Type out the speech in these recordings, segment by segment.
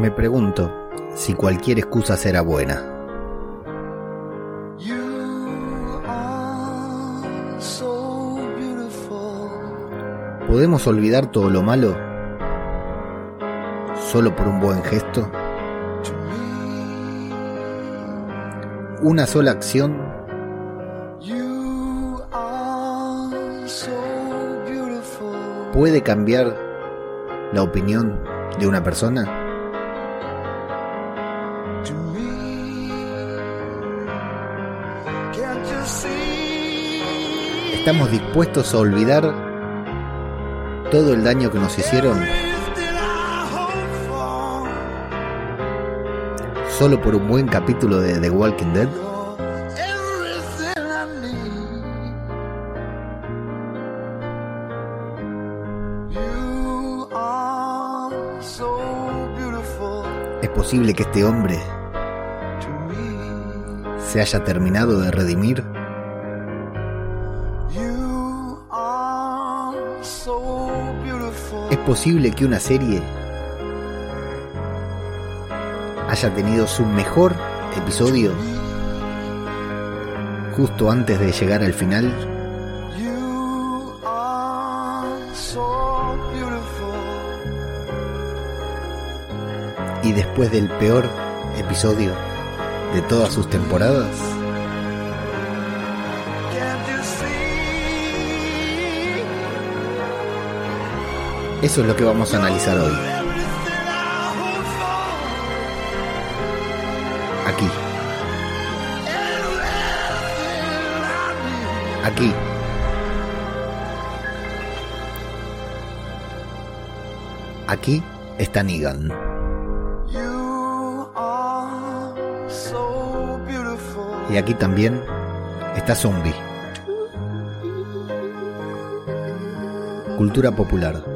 Me pregunto si cualquier excusa será buena. ¿Podemos olvidar todo lo malo solo por un buen gesto? Una sola acción puede cambiar la opinión de una persona? ¿Estamos dispuestos a olvidar todo el daño que nos hicieron? ¿Solo por un buen capítulo de The Walking Dead? ¿Es posible que este hombre se haya terminado de redimir? Posible que una serie haya tenido su mejor episodio justo antes de llegar al final? y después del peor episodio de todas sus temporadas? Eso es lo que vamos a analizar hoy. Aquí. Aquí. Aquí está Negan. Y aquí también está Zombie. Cultura popular.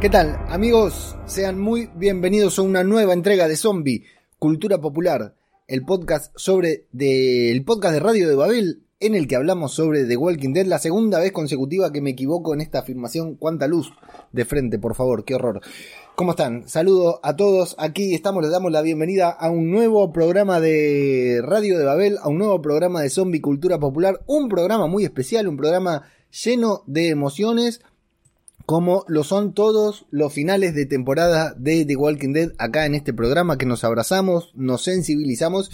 ¿Qué tal, amigos? Sean muy bienvenidos a una nueva entrega de Zombie, Cultura Popular, el podcast sobre de, el podcast de Radio de Babel, en el que hablamos sobre The Walking Dead, la segunda vez consecutiva que me equivoco en esta afirmación. Cuánta luz de frente, por favor, qué horror. ¿Cómo están? Saludo a todos. Aquí estamos, les damos la bienvenida a un nuevo programa de Radio de Babel, a un nuevo programa de Zombie Cultura Popular, un programa muy especial, un programa lleno de emociones como lo son todos los finales de temporada de The Walking Dead acá en este programa que nos abrazamos, nos sensibilizamos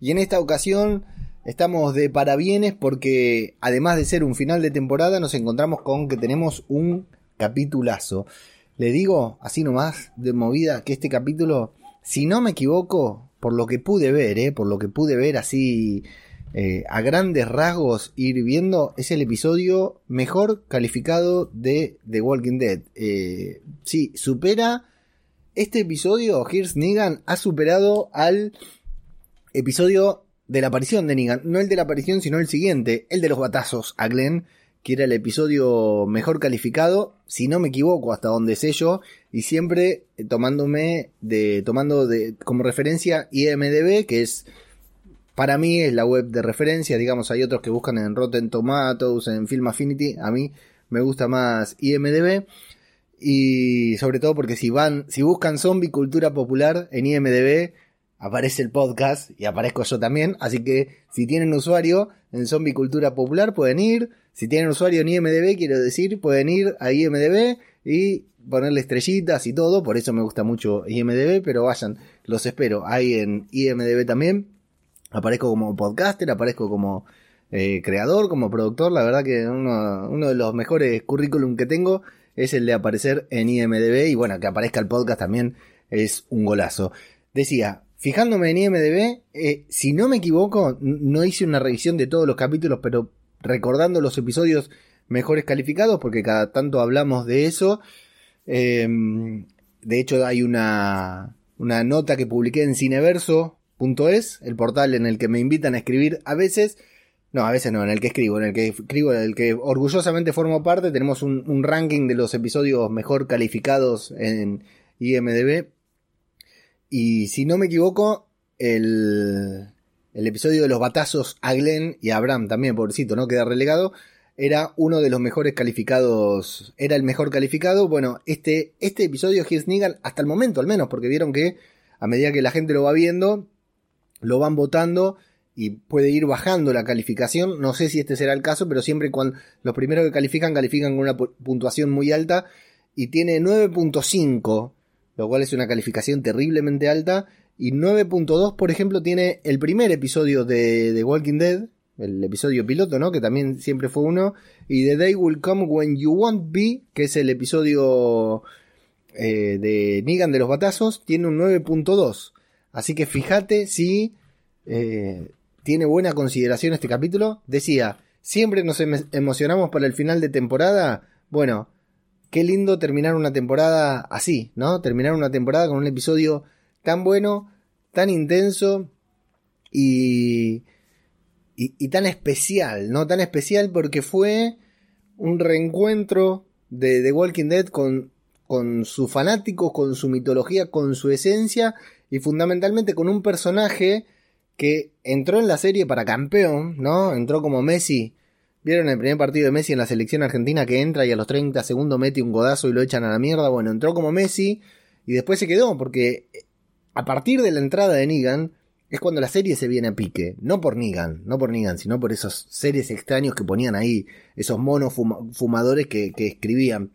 y en esta ocasión estamos de parabienes porque además de ser un final de temporada nos encontramos con que tenemos un capitulazo. Le digo así nomás de movida que este capítulo, si no me equivoco, por lo que pude ver, eh, por lo que pude ver así eh, a grandes rasgos ir viendo, es el episodio mejor calificado de The Walking Dead. Eh, sí, supera este episodio, Here's Negan, ha superado al episodio de la aparición de Negan. No el de la aparición, sino el siguiente, el de los batazos a Glenn, que era el episodio mejor calificado, si no me equivoco, hasta donde sé yo, y siempre tomándome de, tomando de, como referencia IMDB, que es, para mí es la web de referencia, digamos, hay otros que buscan en Rotten Tomatoes, en Film Affinity, a mí me gusta más IMDB, y sobre todo porque si van, si buscan zombie cultura popular en IMDB, aparece el podcast y aparezco yo también. Así que si tienen usuario en Zombie Cultura Popular pueden ir. Si tienen usuario en IMDB, quiero decir, pueden ir a IMDB y ponerle estrellitas y todo. Por eso me gusta mucho IMDB, pero vayan, los espero. Ahí en IMDB también. Aparezco como podcaster, aparezco como eh, creador, como productor. La verdad que uno, de los mejores currículum que tengo es el de aparecer en IMDB. Y bueno, que aparezca el podcast también es un golazo. Decía, Fijándome en IMDB, eh, si no me equivoco, no hice una revisión de todos los capítulos, pero recordando los episodios mejores calificados, porque cada tanto hablamos de eso. Em, de hecho, hay una, una nota que publiqué en cineverso.es, el portal en el que me invitan a escribir a veces. No, a veces no, en el que escribo, en el que escribo, en el que orgullosamente formo parte. Tenemos un, ranking de los episodios mejor calificados en IMDB y si no me equivoco, el, el episodio de los batazos a Glenn y a Abraham también, pobrecito, no queda relegado, era uno de los mejores calificados, era el mejor calificado. Bueno, este, este episodio Here's Negan, hasta el momento al menos, porque vieron que a medida que la gente lo va viendo, lo van votando y puede ir bajando la calificación. No sé si este será el caso, pero siempre cuando los primeros que califican, califican con una puntuación muy alta y tiene 9.5 lo cual es una calificación terriblemente alta. Y 9.2, por ejemplo, tiene el primer episodio de The Walking Dead, el episodio piloto, ¿no? Que también siempre fue uno. Y The Day Will Come When You Won't Be, que es el episodio eh, de Negan de los Batazos, tiene un 9.2. Así que fíjate si eh, tiene buena consideración este capítulo. Decía, siempre nos emocionamos para el final de temporada. Bueno, qué lindo terminar una temporada así, ¿no? Terminar una temporada con un episodio tan bueno, tan intenso y, y, tan especial, ¿no? Tan especial porque fue un reencuentro de The Walking Dead con, con sus fanáticos, con su mitología, con su esencia y fundamentalmente con un personaje que entró en la serie para campeón, ¿no? Entró como Messi ¿Vieron el primer partido de Messi en la selección argentina que entra y a los 30 segundos mete un godazo y lo echan a la mierda? Bueno, entró como Messi y después se quedó porque eh, a partir de la entrada de Negan es cuando la serie se viene a pique. No por Negan, no por Negan, sino por esos seres extraños que ponían ahí, esos monos fumadores que, escribían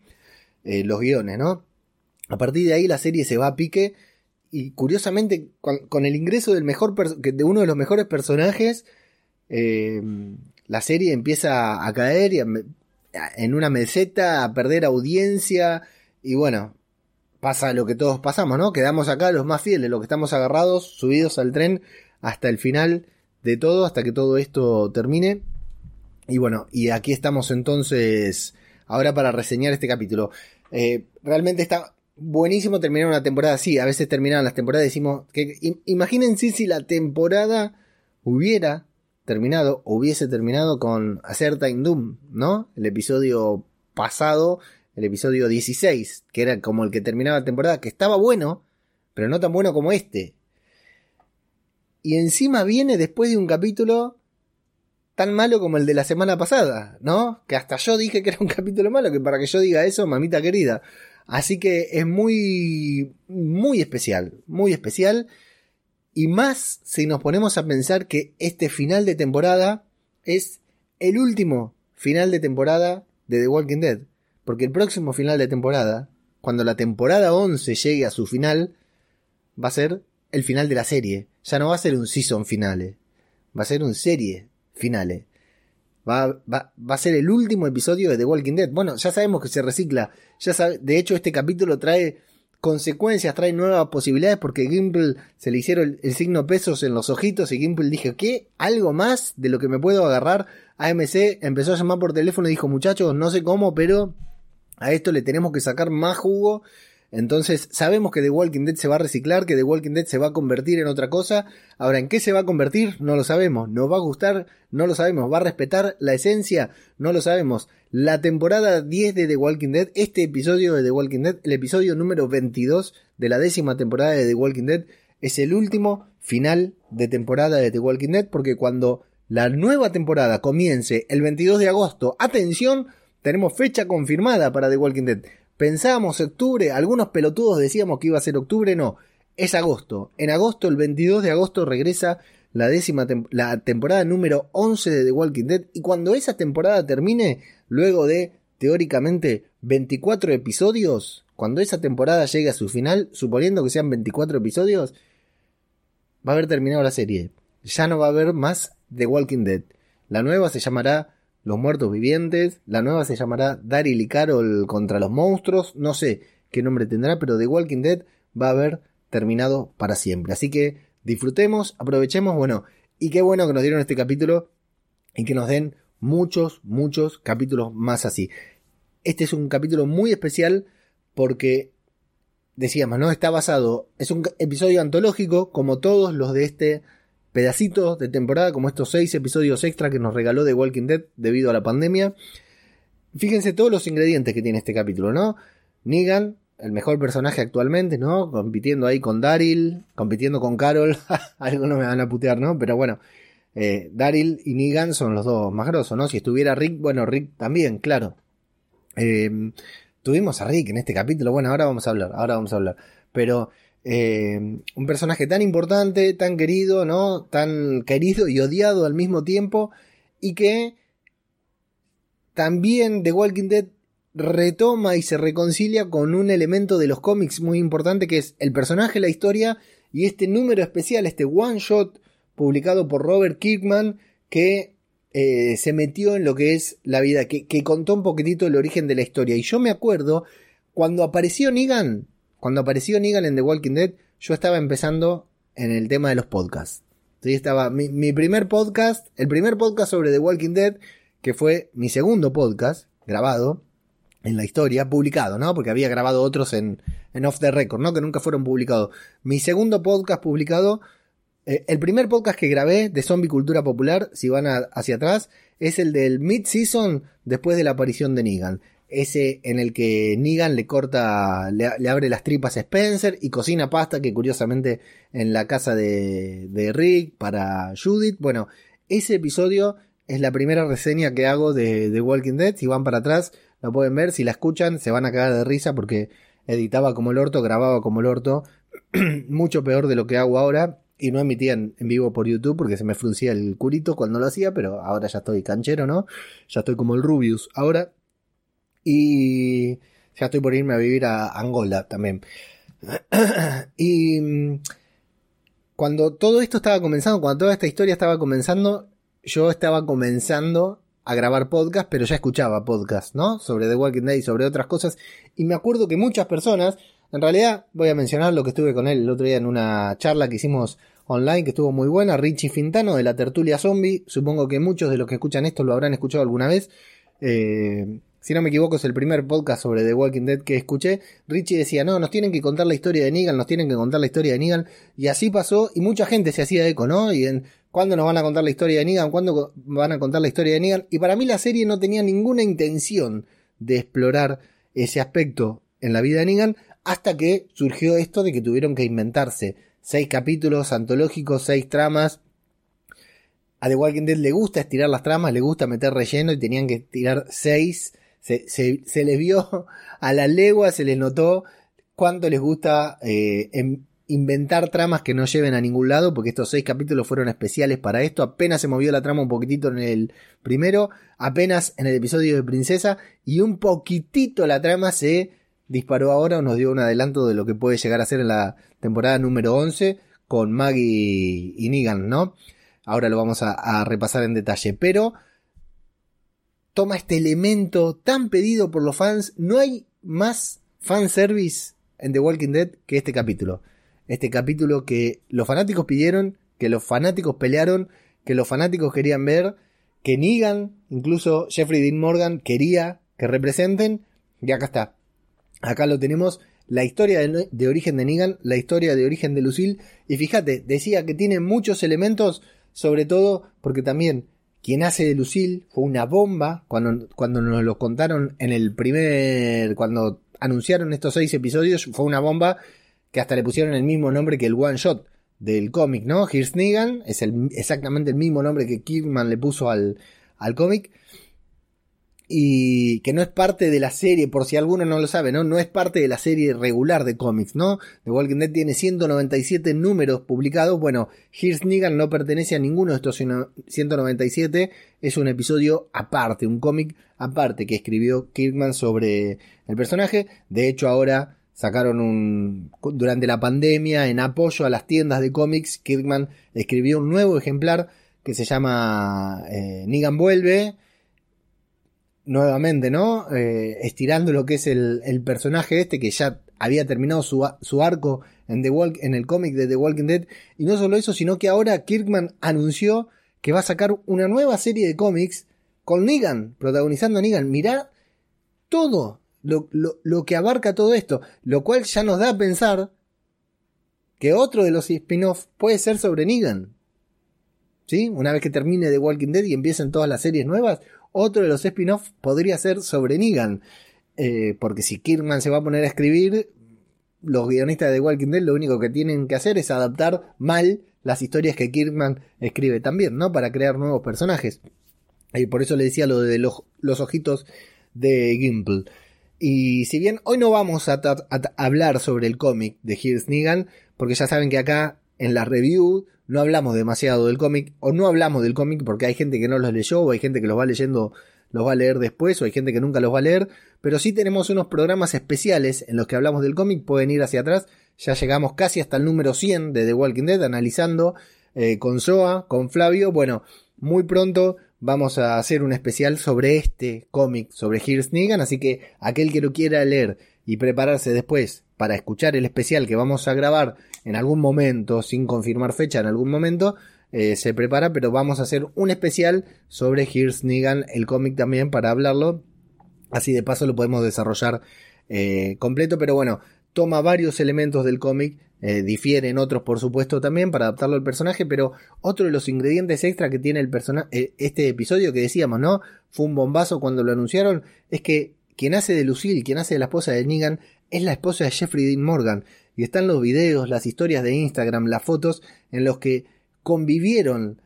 eh, los guiones, ¿no? A partir de ahí la serie se va a pique y curiosamente con, el ingreso del mejor de uno de los mejores personajes eh, la serie empieza a caer y en una meseta, a perder audiencia y bueno, pasa lo que todos pasamos, ¿no? Quedamos acá los más fieles, los que estamos agarrados, subidos al tren hasta el final de todo, hasta que todo esto termine. Y bueno, y aquí estamos entonces ahora para reseñar este capítulo. Eh, realmente está buenísimo terminar una temporada así. A veces terminan las temporadas decimos que imagínense si la temporada hubiera terminado, hubiese terminado con Time Doom, ¿no? El episodio pasado, el episodio 16, que era como el que terminaba la temporada, que estaba bueno, pero no tan bueno como este. Y encima viene después de un capítulo tan malo como el de la semana pasada, ¿no? Que hasta yo dije que era un capítulo malo, que para que yo diga eso, mamita querida. Así que es muy, muy especial, muy especial. Y más si nos ponemos a pensar que este final de temporada es el último final de temporada de The Walking Dead. Porque el próximo final de temporada, cuando la temporada 11 llegue a su final, va a ser el final de la serie. Ya no va a ser un season finale. Va a ser un serie finale. Va, va, va, a ser el último episodio de The Walking Dead. Bueno, ya sabemos que se recicla. Ya de hecho, este capítulo trae consecuencias, trae nuevas posibilidades porque Gimple se le hicieron el, signo pesos en los ojitos y Gimple dijo, ¿qué? ¿Algo más de lo que me puedo agarrar? AMC empezó a llamar por teléfono y dijo, muchachos, no sé cómo, pero a esto le tenemos que sacar más jugo. Entonces sabemos que The Walking Dead se va a reciclar, que The Walking Dead se va a convertir en otra cosa. Ahora, ¿en qué se va a convertir? No lo sabemos. ¿Nos va a gustar? No lo sabemos. ¿Va a respetar la esencia? No lo sabemos. La temporada 10 de The Walking Dead, este episodio de The Walking Dead, el episodio número 22 de la décima temporada de The Walking Dead, es el último final de temporada de The Walking Dead porque cuando la nueva temporada comience el 22 de agosto, atención, tenemos fecha confirmada para The Walking Dead. Pensábamos octubre, algunos pelotudos decíamos que iba a ser octubre, no, es agosto. En agosto, el 22 de agosto, regresa la décima temporada número 11 de The Walking Dead. Y cuando esa temporada termine, luego de teóricamente 24 episodios, cuando esa temporada llegue a su final, suponiendo que sean 24 episodios, va a haber terminado la serie. Ya no va a haber más The Walking Dead. La nueva se llamará los muertos vivientes. La nueva se llamará Daryl y Carol contra los monstruos. No sé qué nombre tendrá, pero The Walking Dead va a haber terminado para siempre. Así que disfrutemos, aprovechemos, bueno, y qué bueno que nos dieron este capítulo y que nos den muchos, muchos capítulos más así. Este es un capítulo muy especial porque decíamos, ¿no? Está basado, es un episodio antológico como todos los de este pedacitos de temporada, como estos seis episodios extra que nos regaló The Walking Dead debido a la pandemia. Fíjense todos los ingredientes que tiene este capítulo, ¿no? Negan, el mejor personaje actualmente, ¿no? Compitiendo ahí con Daryl, compitiendo con Carol. Algunos me van a putear, ¿no? Pero bueno, eh, Daryl y Negan son los dos más grosos, ¿no? Si estuviera Rick, bueno, Rick también, claro. Eh, tuvimos a Rick en este capítulo, bueno, ahora vamos a hablar, ahora vamos a hablar. Pero eh, un personaje tan importante, tan querido, ¿no? Tan querido y odiado al mismo tiempo. Y que también The Walking Dead retoma y se reconcilia con un elemento de los cómics muy importante que es el personaje, la historia y este número especial, este one shot publicado por Robert Kirkman que eh, se metió en lo que es la vida, que, que, contó un poquitito el origen de la historia. Y yo me acuerdo cuando apareció Negan, cuando apareció Negan en The Walking Dead, yo estaba empezando en el tema de los podcasts. Estaba mi, primer podcast, el primer podcast sobre The Walking Dead, que fue mi segundo podcast grabado en la historia, publicado, ¿no? Porque había grabado otros en, en Off the Record, ¿no? Que nunca fueron publicados. Mi segundo podcast publicado, eh, el primer podcast que grabé de Zombie Cultura Popular, si van hacia atrás, es el del mid-season después de la aparición de Negan ese en el que Negan le corta, le, abre las tripas a Spencer y cocina pasta que curiosamente en la casa de, de, Rick para Judith. Bueno, ese episodio es la primera reseña que hago de, Walking Dead. Si van para atrás, lo pueden ver. Si la escuchan, se van a cagar de risa porque editaba como el orto, grababa como el orto. Mucho peor de lo que hago ahora. Y no emitía en, vivo por YouTube porque se me fruncía el curito cuando lo hacía, pero ahora ya estoy canchero, ¿no? Ya estoy como el Rubius. Ahora y ya estoy por irme a vivir a Angola también. y mm, cuando todo esto estaba comenzando, cuando toda esta historia estaba comenzando, yo estaba comenzando a grabar podcast, pero ya escuchaba podcast, ¿no? Sobre The Walking Dead y sobre otras cosas. Y me acuerdo que muchas personas, en realidad voy a mencionar lo que estuve con él el otro día en una charla que hicimos online que estuvo muy buena, Richie Fintano de la tertulia zombie. Supongo que muchos de los que escuchan esto lo habrán escuchado alguna vez. Eh, si no me equivoco, es el primer podcast sobre The Walking Dead que escuché. Richie decía, no, nos tienen que contar la historia de Negan, nos tienen que contar la historia de Negan. Y así pasó, y mucha gente se hacía eco, ¿no? Y en, ¿cuándo nos van a contar la historia de Negan? ¿Cuándo van a contar la historia de Negan? Y para mí la serie no tenía ninguna intención de explorar ese aspecto en la vida de Negan, hasta que surgió esto de que tuvieron que inventarse seis capítulos antológicos, seis tramas, a The Walking Dead le gusta estirar las tramas, le gusta meter relleno y tenían que tirar seis se, se, les vio a la legua, se les notó cuánto les gusta eh, em, inventar tramas que no lleven a ningún lado, porque estos seis capítulos fueron especiales para esto. Apenas se movió la trama un poquitito en el primero, apenas en el episodio de Princesa, y un poquitito la trama se disparó ahora o nos dio un adelanto de lo que puede llegar a ser en la temporada número 11 con Maggie y Negan, ¿no? Ahora lo vamos a repasar en detalle, pero toma este elemento tan pedido por los fans. No hay más fanservice en The Walking Dead que este capítulo. Este capítulo que los fanáticos pidieron, que los fanáticos pelearon, que los fanáticos querían ver, que Negan, incluso Jeffrey Dean Morgan, quería que representen. Y acá está. Acá lo tenemos. la historia de, de, origen de Negan, la historia de origen de Lucille. Y fíjate, decía que tiene muchos elementos, sobre todo porque también quien hace de Lucille fue una bomba cuando, cuando nos lo contaron en el primer, cuando anunciaron estos seis episodios, fue una bomba que hasta le pusieron el mismo nombre que el one shot del cómic, ¿no? Here's Negan es el, exactamente el mismo nombre que Kirkman le puso al, al cómic y que no es parte de la serie, por si alguno no lo sabe, ¿no? No es parte de la serie regular de cómics, ¿no? The Walking Dead tiene 197 números publicados. Bueno, Here's Negan no pertenece a ninguno de estos 197. Es un episodio aparte, un cómic aparte que escribió Kirkman sobre el personaje. De hecho, ahora sacaron un... Durante la pandemia, en apoyo a las tiendas de cómics, Kirkman escribió un nuevo ejemplar que se llama eh, Negan Vuelve nuevamente, ¿no? Eh, estirando lo que es el, el, personaje este que ya había terminado su, su arco en, The Walk, en el cómic de The Walking Dead. Y no solo eso, sino que ahora Kirkman anunció que va a sacar una nueva serie de cómics con Negan, protagonizando a Negan. Mirá todo lo, lo, lo que abarca todo esto, lo cual ya nos da a pensar que otro de los spin-off puede ser sobre Negan. ¿Sí? Una vez que termine The Walking Dead y empiecen todas las series nuevas, otro de los spin-offs podría ser sobre Negan. Eh, porque si Kirkman se va a poner a escribir, los guionistas de Walking Dead lo único que tienen que hacer es adaptar mal las historias que Kirkman escribe también, ¿no? Para crear nuevos personajes. Y por eso le decía lo de los, los ojitos de Gimple. Y si bien hoy no vamos a, hablar sobre el cómic de Here's Negan, porque ya saben que acá en la review no hablamos demasiado del cómic, o no hablamos del cómic porque hay gente que no los leyó, o hay gente que los va leyendo, los va a leer después, o hay gente que nunca los va a leer, pero sí tenemos unos programas especiales en los que hablamos del cómic, pueden ir hacia atrás, ya llegamos casi hasta el número 100 de The Walking Dead, analizando eh, con Soa, con Flavio, bueno, muy pronto vamos a hacer un especial sobre este cómic, sobre Here's Negan, así que aquel que lo quiera leer y prepararse después para escuchar el especial que vamos a grabar en algún momento, sin confirmar fecha, en algún momento, eh, se prepara, pero vamos a hacer un especial sobre Here's Negan, el cómic también, para hablarlo. Así de paso lo podemos desarrollar eh, completo, pero bueno, toma varios elementos del cómic, eh, difieren otros por supuesto también para adaptarlo al personaje, pero otro de los ingredientes extra que tiene el personaje, este episodio que decíamos, ¿no? Fue un bombazo cuando lo anunciaron, es que quien hace de Lucille, quien hace de la esposa de Negan, es la esposa de Jeffrey Dean Morgan. Y están los videos, las historias de Instagram, las fotos en los que convivieron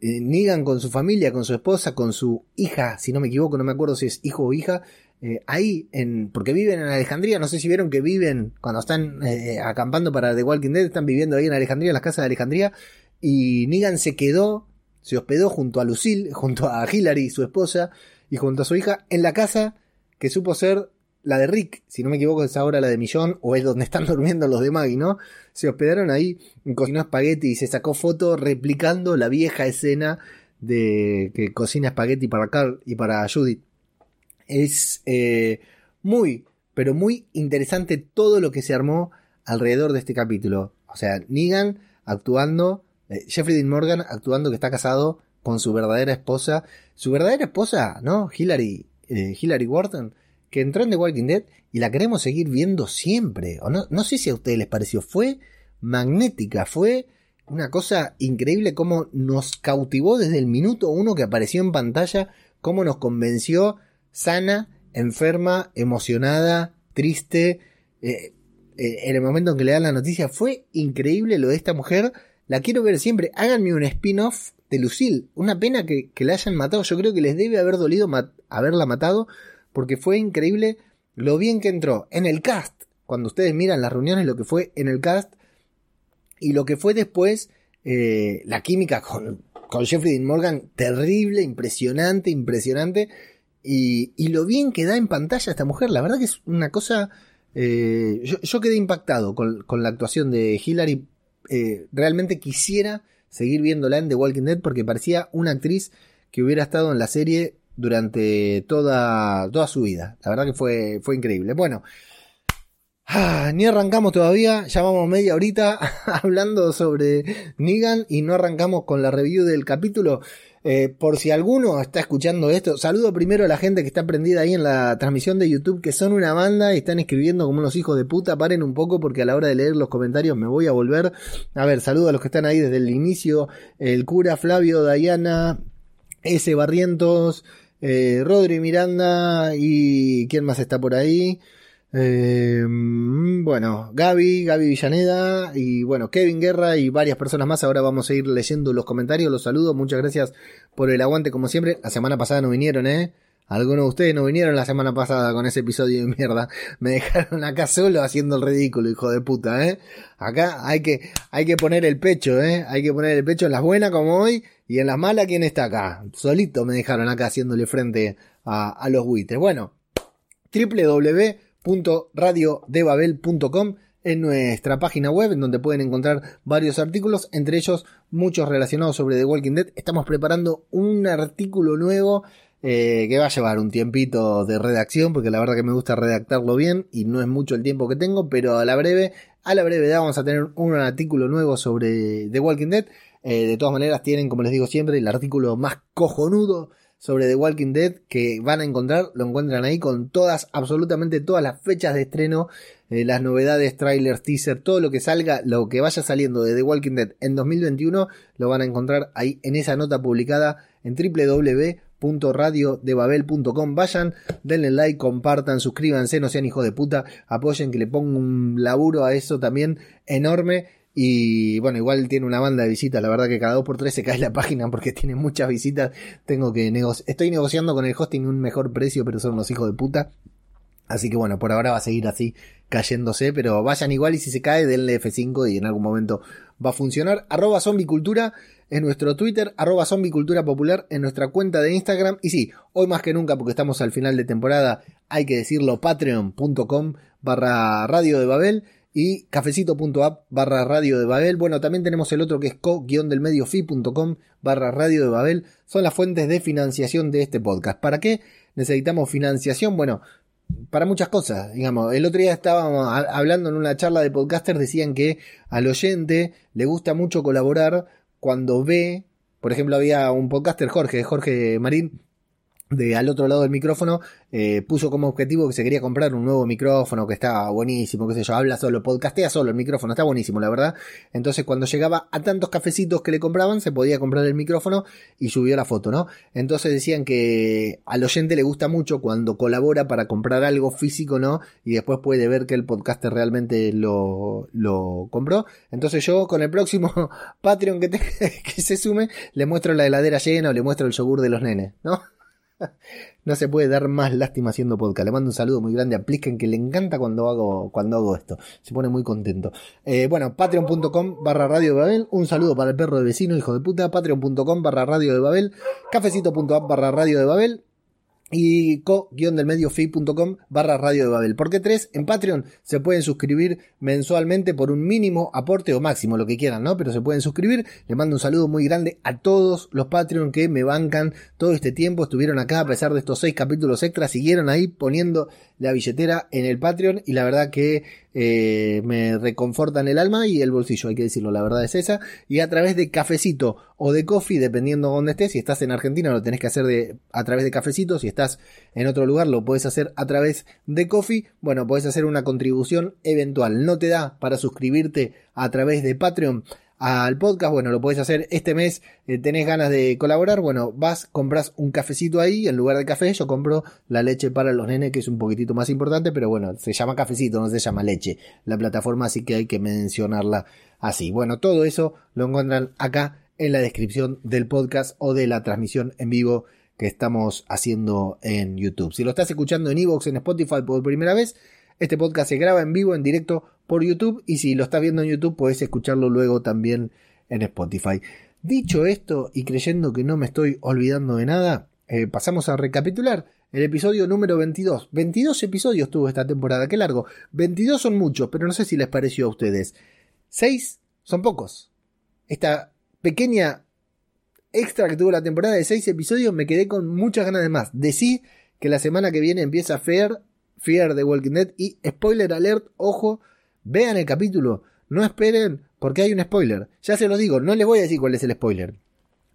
eh, Negan con su familia, con su esposa, con su hija, si no me equivoco, no me acuerdo si es hijo o hija, eh, ahí, en, porque viven en Alejandría, no sé si vieron que viven, cuando están eh, acampando para The Walking Dead, están viviendo ahí en Alejandría, en las casas de Alejandría, y Negan se quedó, se hospedó junto a Lucille, junto a Hillary, su esposa, y junto a su hija, en la casa que supo ser la de Rick, si no me equivoco es ahora la de Millón, o es donde están durmiendo los de Maggie, ¿no? Se hospedaron ahí, cocinó espagueti y se sacó foto replicando la vieja escena de que cocina espagueti para Carl y para Judith. Es eh, muy, pero muy interesante todo lo que se armó alrededor de este capítulo. O sea, Negan actuando, eh, Jeffrey Dean Morgan actuando que está casado con su verdadera esposa. Su verdadera esposa, ¿no? Hillary, eh, Hillary Wharton que entró en The Walking Dead y la queremos seguir viendo siempre. O no, no sé si a ustedes les pareció, fue magnética, fue una cosa increíble como nos cautivó desde el minuto uno que apareció en pantalla, cómo nos convenció sana, enferma, emocionada, triste. Eh, eh, en el momento en que le dan la noticia, fue increíble lo de esta mujer. La quiero ver siempre. Háganme un spin-off de Lucille. Una pena que, que, la hayan matado. Yo creo que les debe haber dolido haberla matado porque fue increíble lo bien que entró en el cast. Cuando ustedes miran las reuniones, lo que fue en el cast y lo que fue después, eh, la química con, con Jeffrey Dean Morgan, terrible, impresionante, impresionante. Y, y, lo bien que da en pantalla esta mujer, la verdad que es una cosa... Eh, yo, yo, quedé impactado con, con, la actuación de Hillary. Eh, realmente quisiera seguir viéndola en The Walking Dead porque parecía una actriz que hubiera estado en la serie durante toda, toda su vida. La verdad que fue, fue increíble. Bueno, Ah, ni arrancamos todavía, llevamos media horita hablando sobre Negan y no arrancamos con la review del capítulo. Eh, por si alguno está escuchando esto, saludo primero a la gente que está prendida ahí en la transmisión de YouTube, que son una banda y están escribiendo como unos hijos de puta. Paren un poco porque a la hora de leer los comentarios me voy a volver. A ver, saludo a los que están ahí desde el inicio: el cura Flavio, Dayana, S. Barrientos, eh, Rodri Miranda y ¿quién más está por ahí? Eh, bueno, Gaby, Gaby Villaneda y bueno, Kevin Guerra y varias personas más. Ahora vamos a ir leyendo los comentarios, los saludos. Muchas gracias por el aguante como siempre. La semana pasada no vinieron, ¿eh? Algunos de ustedes no vinieron la semana pasada con ese episodio de mierda. Me dejaron acá solo haciendo el ridículo, hijo de puta, ¿eh? Acá hay que, hay que poner el pecho, ¿eh? Hay que poner el pecho en las buenas como hoy y en las malas, ¿quién está acá? Solito me dejaron acá haciéndole frente a, los buitres. Bueno, www radiodebabel.com en nuestra página web en donde pueden encontrar varios artículos, entre ellos muchos relacionados sobre The Walking Dead. Estamos preparando un artículo nuevo eh, que va a llevar un tiempito de redacción porque la verdad que me gusta redactarlo bien y no es mucho el tiempo que tengo, pero a la breve, a la brevedad vamos a tener un artículo nuevo sobre The Walking Dead. Eh, de todas maneras tienen, como les digo siempre, el artículo más cojonudo sobre The Walking Dead que van a encontrar, lo encuentran ahí con todas, absolutamente todas las fechas de estreno, eh, las novedades, trailers, teaser, todo lo que salga, lo que vaya saliendo de The Walking Dead en 2021, lo van a encontrar ahí en esa nota publicada en www.radiodebabel.com. Vayan, denle like, compartan, suscríbanse, no sean hijos de puta, apoyen que le pongo un laburo a eso también enorme y bueno, igual tiene una banda de visitas. La verdad que cada dos por tres se cae la página porque tiene muchas visitas. Tengo que negociar. Estoy negociando con el hosting un mejor precio, pero son los hijos de puta. Así que bueno, por ahora va a seguir así cayéndose, pero vayan igual y si se cae, denle F5 y en algún momento va a funcionar. Arroba zombicultura en nuestro Twitter, arroba zombicultura popular en nuestra cuenta de Instagram. Y sí, hoy más que nunca, porque estamos al final de temporada, hay que decirlo, patreon.com barra radio de Babel y cafecito.app barra radio de Babel. Bueno, también tenemos el otro que es co-delmediofi.com barra radio de Babel. Son las fuentes de financiación de este podcast. ¿Para qué necesitamos financiación? Bueno, para muchas cosas, digamos. El otro día estábamos hablando en una charla de podcaster, decían que al oyente le gusta mucho colaborar cuando ve, por ejemplo, había un podcaster Jorge, Jorge Marín, de al otro lado del micrófono eh, puso como objetivo que se quería comprar un nuevo micrófono que está buenísimo, qué sé yo, habla solo, podcastea solo el micrófono, está buenísimo, la verdad. Entonces cuando llegaba a tantos cafecitos que le compraban, se podía comprar el micrófono y subió la foto, ¿no? Entonces decían que al oyente le gusta mucho cuando colabora para comprar algo físico, ¿no? Y después puede ver que el podcaster realmente lo, lo compró. Entonces yo con el próximo Patreon que, que se sume, le muestro la heladera llena o le muestro el yogur de los nenes, ¿no? no se puede dar más lástima haciendo podcast. Le mando un saludo muy grande a Plisken que le encanta cuando hago, cuando hago esto. Se pone muy contento. Eh, bueno, patreon.com barra radio de Babel. Un saludo para el perro de vecino, hijo de puta. Patreon.com barra radio de Babel. Cafecito.app barra radio de Babel y co-delmediofi.com barra radio de Babel. Porque tres, en Patreon se pueden suscribir mensualmente por un mínimo aporte o máximo, lo que quieran, ¿no? Pero se pueden suscribir. Le mando un saludo muy grande a todos los Patreon que me bancan todo este tiempo. Estuvieron acá a pesar de estos seis capítulos extras. Siguieron ahí poniendo la billetera en el Patreon y la verdad que eh, me reconfortan el alma y el bolsillo, hay que decirlo, la verdad es esa. Y a través de cafecito o de coffee, dependiendo de dónde estés, si estás en Argentina lo tenés que hacer de, a través de cafecito, si estás en otro lugar lo puedes hacer a través de coffee, bueno, puedes hacer una contribución eventual. No te da para suscribirte a través de Patreon al podcast, bueno, lo puedes hacer este mes, eh, tenés ganas de colaborar, bueno, vas, compras un cafecito ahí, en lugar de café yo compro la leche para los nenes, que es un poquitito más importante, pero bueno, se llama cafecito, no se llama leche, la plataforma, así que hay que mencionarla así. Bueno, todo eso lo encuentran acá en la descripción del podcast o de la transmisión en vivo que estamos haciendo en YouTube. Si lo estás escuchando en Evox, en Spotify por primera vez, este podcast se graba en vivo, en directo por YouTube y si lo estás viendo en YouTube puedes escucharlo luego también en Spotify. Dicho esto y creyendo que no me estoy olvidando de nada, eh, pasamos a recapitular el episodio número 22. 22 episodios tuvo esta temporada, qué largo. 22 son muchos, pero no sé si les pareció a ustedes. 6 son pocos. Esta pequeña extra que tuvo la temporada de 6 episodios me quedé con muchas ganas de más. Decí que la semana que viene empieza Fair Fear de Walking Dead. Y spoiler alert, ojo, vean el capítulo, no esperen porque hay un spoiler. Ya se los digo, no les voy a decir cuál es el spoiler.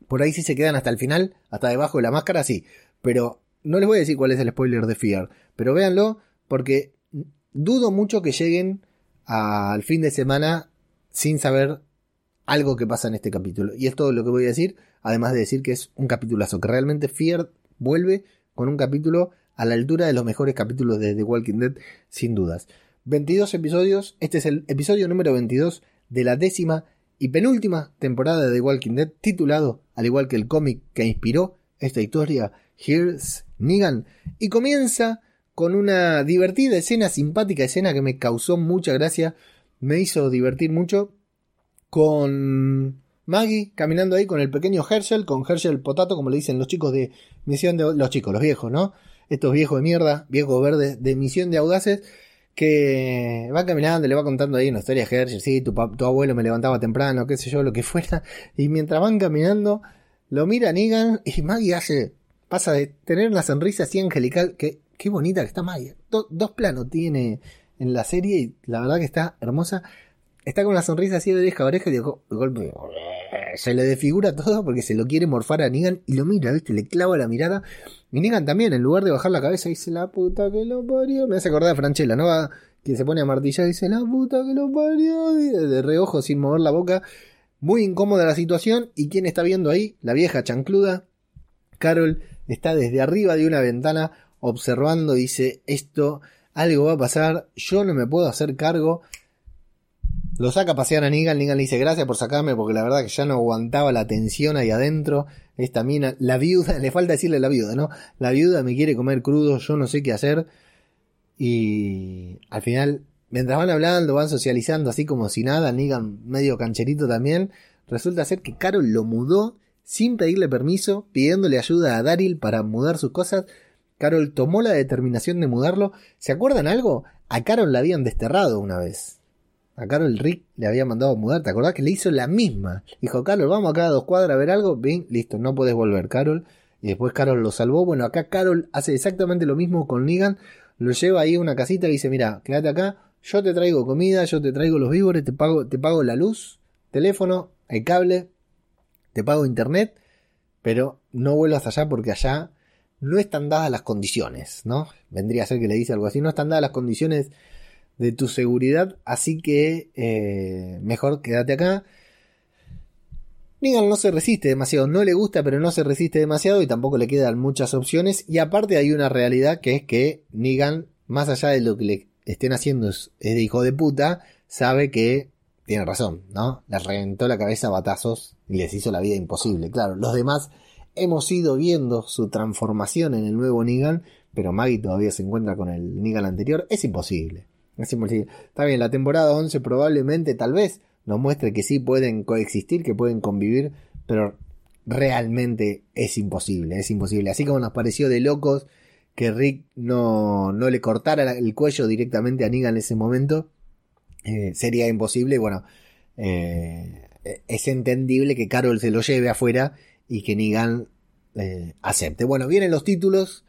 Por ahí si se quedan hasta el final, hasta debajo de la máscara, sí. Pero no les voy a decir cuál es el spoiler de Fear. Pero véanlo porque dudo mucho que lleguen al fin de semana sin saber algo que pasa en este capítulo. Y es todo lo que voy a decir, además de decir que es un capitulazo, que realmente Fear vuelve con un capítulo a la altura de los mejores capítulos de The Walking Dead, sin dudas. 22 episodios, este es el episodio número 22 de la décima y penúltima temporada de The Walking Dead, titulado, al igual que el cómic que inspiró esta historia, Here's Negan, y comienza con una divertida escena, simpática escena que me causó mucha gracia, me hizo divertir mucho, con Maggie caminando ahí con el pequeño Herschel, con Herschel Potato, como le dicen los chicos de Misión de... los chicos, los viejos, ¿no? Estos viejos de mierda, viejos verdes de Misión de Audaces, que va caminando, le va contando ahí una historia a Herschel, sí, tu, tu abuelo me levantaba temprano, qué sé yo, lo que fuera, y mientras van caminando, lo mira Negan y Maggie hace, pasa de tener una sonrisa así angelical, que qué bonita que está Maggie, dos planos tiene en la serie y la verdad que está hermosa, está con una sonrisa así de oreja a oreja y de golpe se le desfigura todo porque se lo quiere morfar a Negan y lo mira, ¿viste? Le clava la mirada. Y Negan también, en lugar de bajar la cabeza, dice la puta que lo parió. Me hace acordar de Franchella, ¿no? Que se pone a martillar y dice la puta que lo parió. de reojo sin mover la boca. Muy incómoda la situación. ¿Y quién está viendo ahí? La vieja chancluda. Carol está desde arriba de una ventana observando. Dice: Esto, algo va a pasar. Yo no me puedo hacer cargo. Lo saca a pasear a Negan, Negan le dice gracias por sacarme porque la verdad que ya no aguantaba la tensión ahí adentro. Esta mina, la viuda, le falta decirle la viuda, ¿no? La viuda me quiere comer crudo, yo no sé qué hacer. Y al final, mientras van hablando, van socializando así como si nada, Negan medio cancherito también, resulta ser que Carol lo mudó sin pedirle permiso, pidiéndole ayuda a Daryl para mudar sus cosas. Carol tomó la determinación de mudarlo. ¿Se acuerdan algo? A Carol la habían desterrado una vez. A Carol Rick le había mandado a mudar, ¿te acordás que le hizo la misma? Dijo, Carol, vamos acá a dos cuadras a ver algo. Bien, listo, no puedes volver, Carol. Y después Carol lo salvó. Bueno, acá Carol hace exactamente lo mismo con Negan. Lo lleva ahí a una casita y dice, mira, quédate acá, yo te traigo comida, yo te traigo los víveres, te pago, te pago la luz, teléfono, el cable, te pago internet, pero no vuelvas allá porque allá no están dadas las condiciones, ¿no? Vendría a ser que le dice algo así, no están dadas las condiciones de tu seguridad, así que eh, mejor quédate acá. Negan no se resiste demasiado, no le gusta, pero no se resiste demasiado y tampoco le quedan muchas opciones. Y aparte hay una realidad que es que Negan, más allá de lo que le estén haciendo es, de hijo de puta, sabe que tiene razón, ¿no? Les reventó la cabeza a batazos y les hizo la vida imposible. Claro, los demás hemos ido viendo su transformación en el nuevo Negan, pero Maggie todavía se encuentra con el Negan anterior. Es imposible. Está bien, la temporada 11 probablemente, tal vez, nos muestre que sí pueden coexistir, que pueden convivir, pero realmente es imposible, es imposible. Así como nos pareció de locos que Rick no, no le cortara el cuello directamente a Negan en ese momento, eh, sería imposible. Bueno, eh, es entendible que Carol se lo lleve afuera y que Negan eh, acepte. Bueno, vienen los títulos.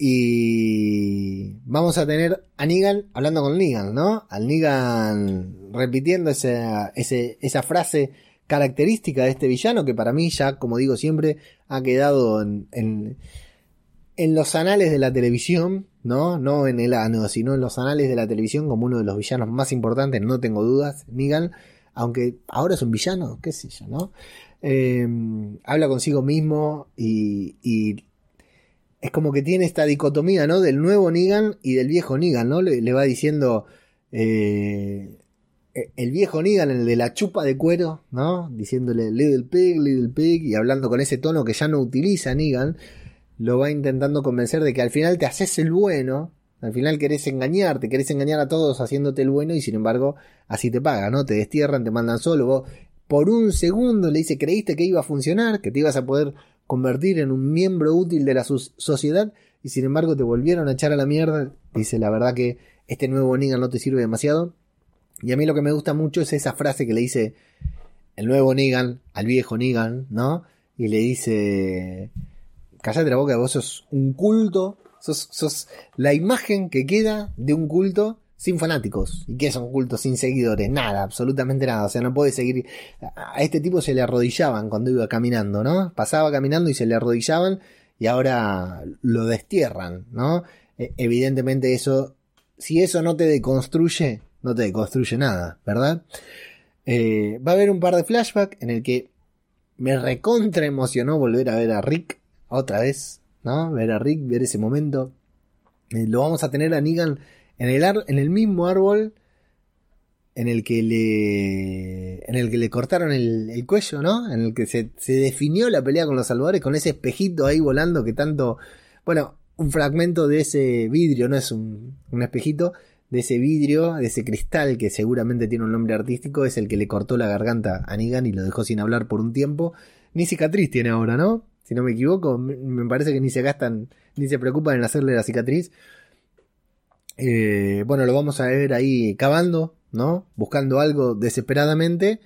Y vamos a tener a Negan hablando con Negan, ¿no? Al Negan repitiendo esa, esa frase característica de este villano que para mí ya, como digo siempre, ha quedado en, en, los anales de la televisión, ¿no? No en el ano, sino en los anales de la televisión como uno de los villanos más importantes, no tengo dudas, Negan, aunque ahora es un villano, qué sé yo, ¿no? Eh, habla consigo mismo y es como que tiene esta dicotomía, ¿no? Del nuevo Negan y del viejo Negan, ¿no? Le, va diciendo eh, el viejo Negan, el de la chupa de cuero, ¿no? Diciéndole Little Pig, Little Pig, y hablando con ese tono que ya no utiliza Negan, lo va intentando convencer de que al final te haces el bueno, al final querés engañarte, querés engañar a todos haciéndote el bueno y sin embargo así te paga, ¿no? Te destierran, te mandan solo, vos por un segundo le dice, creíste que iba a funcionar, que te ibas a poder convertir en un miembro útil de la sociedad y sin embargo te volvieron a echar a la mierda. Dice, la verdad que este nuevo Negan no te sirve demasiado. Y a mí lo que me gusta mucho es esa frase que le dice el nuevo Negan al viejo Negan, ¿no? Y le dice, callate la boca, vos sos un culto, Sos, sos la imagen que queda de un culto sin fanáticos. ¿Y qué es un culto sin seguidores? Nada, absolutamente nada. O sea, no puede seguir. A este tipo se le arrodillaban cuando iba caminando, ¿no? Pasaba caminando y se le arrodillaban y ahora lo destierran, ¿no? E- evidentemente eso, si eso no te deconstruye, no te deconstruye nada, ¿verdad? Eh, va a haber un par de flashbacks en el que me recontra emocionó volver a ver a Rick otra vez, ¿no? Ver a Rick, ver ese momento. Eh, lo vamos a tener a Negan en el, ar- en el mismo árbol en el que le en el que le cortaron el, el cuello, ¿no? En el que se, se definió la pelea con los salvadores con ese espejito ahí volando que tanto, bueno, un fragmento de ese vidrio, no es un, un espejito, de ese vidrio, de ese cristal que seguramente tiene un nombre artístico, es el que le cortó la garganta a Negan y lo dejó sin hablar por un tiempo. Ni cicatriz tiene ahora, ¿no? Si no me equivoco, me parece que ni se gastan, ni se preocupan en hacerle la cicatriz. Eh, bueno, lo vamos a ver ahí cavando, ¿no? Buscando algo desesperadamente.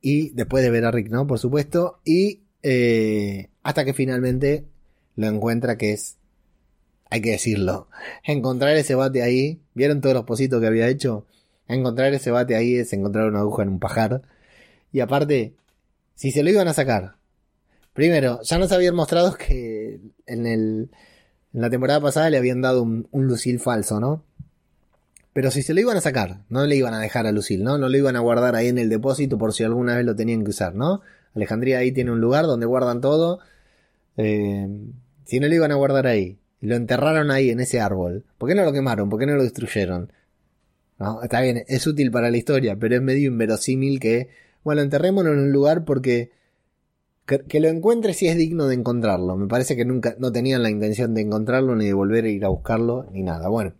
Y después de ver a Rick, ¿no? Por supuesto. Y eh, hasta que finalmente lo encuentra, que es, hay que decirlo, encontrar ese bate ahí. ¿Vieron todos los positos que había hecho? Encontrar ese bate ahí es encontrar una aguja en un pajar. Y aparte, si se lo iban a sacar. Primero, ya nos habían mostrado que en el, en la temporada pasada le habían dado un, Lucille falso, ¿no? Pero si se lo iban a sacar, no le iban a dejar a Lucille, ¿no? No lo iban a guardar ahí en el depósito por si alguna vez lo tenían que usar, ¿no? Alejandría ahí tiene un lugar donde guardan todo. Eh, si no lo iban a guardar ahí, lo enterraron ahí en ese árbol, ¿por qué no lo quemaron? ¿Por qué no lo destruyeron? ¿No? Está bien, es útil para la historia, pero es medio inverosímil que, bueno, enterrémoslo en un lugar porque que, lo encuentre si es digno de encontrarlo. Me parece que nunca, no tenían la intención de encontrarlo, ni de volver a ir a buscarlo, ni nada. Bueno,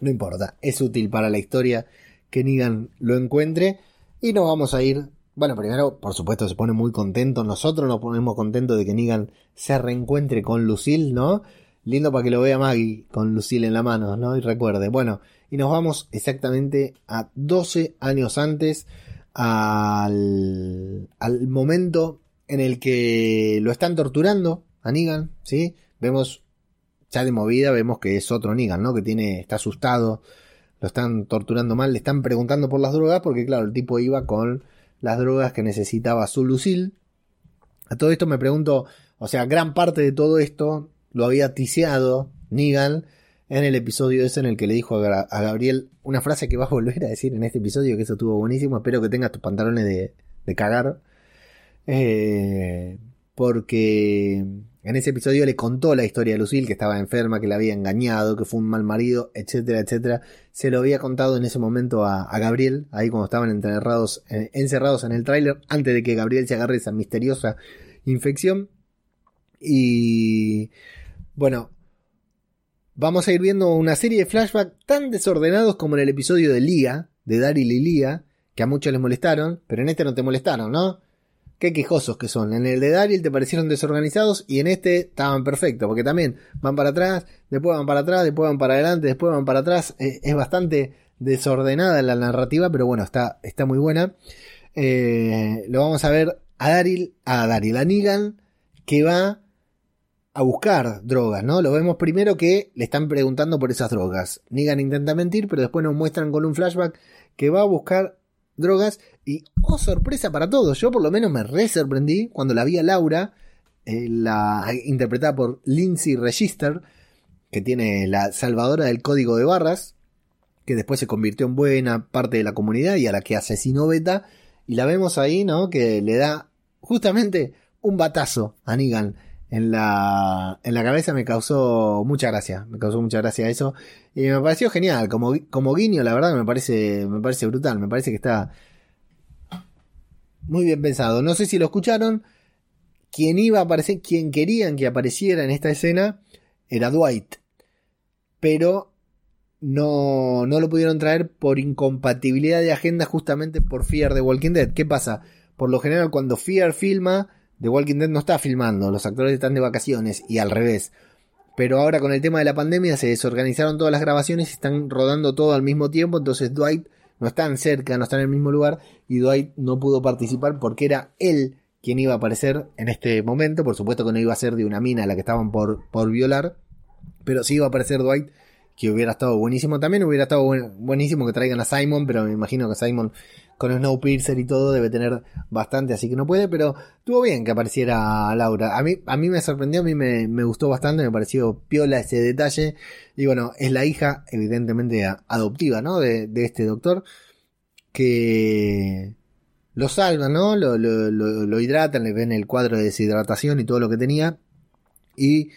no importa, es útil para la historia que Negan lo encuentre. Y nos vamos a ir. Bueno, primero, por supuesto, se pone muy contento. Nosotros nos ponemos contentos de que Negan se reencuentre con Lucille, ¿no? Lindo para que lo vea Maggie con Lucille en la mano, ¿no? Y recuerde. Bueno, y nos vamos exactamente a 12 años antes, al, al momento en el que lo están torturando a Negan, ¿sí? Vemos ya de movida, vemos que es otro Negan, ¿no? Que tiene, está asustado, lo están torturando mal, le están preguntando por las drogas, porque claro, el tipo iba con las drogas que necesitaba su Lucille. A todo esto me pregunto, o sea, gran parte de todo esto lo había tiseado Negan en el episodio ese en el que le dijo a, a Gabriel una frase que va a volver a decir en este episodio, que eso estuvo buenísimo, espero que tengas tus pantalones de, de cagar. Eh, porque en ese episodio le contó la historia de Lucille, que estaba enferma, que la había engañado, que fue un mal marido, etcétera, etcétera. Se lo había contado en ese momento a, Gabriel, ahí cuando estaban encerrados, eh, encerrados en el tráiler, antes de que Gabriel se agarre esa misteriosa infección. Y bueno, vamos a ir viendo una serie de flashbacks tan desordenados como en el episodio de Lía, de Daryl y Lía, que a muchos les molestaron, pero en este no te molestaron, ¿no? Qué quejosos que son. En el de Daryl te parecieron desorganizados y en este estaban perfectos, porque también van para atrás, después van para atrás, después van para adelante, después van para atrás. Eh, es bastante desordenada la narrativa, pero bueno, está, está muy buena. Eh, lo vamos a ver a Daryl, a Daryl, a Negan, que va a buscar drogas, ¿no? Lo vemos primero que le están preguntando por esas drogas. Negan intenta mentir, pero después nos muestran con un flashback que va a buscar drogas y, oh sorpresa para todos, yo por lo menos me re sorprendí cuando la vi a Laura, eh, la interpretada por Lindsay Register, que tiene la salvadora del código de barras, que después se convirtió en buena parte de la comunidad y a la que asesinó Beta, y la vemos ahí, ¿no? Que le da justamente un batazo a Negan en la, en la cabeza me causó mucha gracia, me causó mucha gracia eso y me pareció genial, como, como guiño la verdad me parece, me parece brutal, me parece que está muy bien pensado. No sé si lo escucharon, quien iba a aparecer, quien querían que apareciera en esta escena era Dwight, pero no, no lo pudieron traer por incompatibilidad de agenda justamente por Fear de Walking Dead. ¿Qué pasa? Por lo general cuando Fear filma, The Walking Dead no está filmando, los actores están de vacaciones y al revés. Pero ahora con el tema de la pandemia se desorganizaron todas las grabaciones y están rodando todo al mismo tiempo, entonces Dwight no están cerca, no están en el mismo lugar y Dwight no pudo participar porque era él quien iba a aparecer en este momento, por supuesto que no iba a ser de una mina a la que estaban por, por violar, Pero si iba a aparecer Dwight, que hubiera estado buenísimo. También hubiera estado buenísimo que traigan a Simon, pero me imagino que Simon con Snowpiercer y todo debe tener bastante, así que no puede, pero estuvo bien que apareciera Laura. A mí, a mí me sorprendió, a mí me, gustó bastante, me pareció piola ese detalle. Y bueno, es la hija, evidentemente, adoptiva, ¿no? De, de este doctor, que lo salvan, ¿no? Lo, lo, lo, hidratan, le ven el cuadro de deshidratación y todo lo que tenía. Y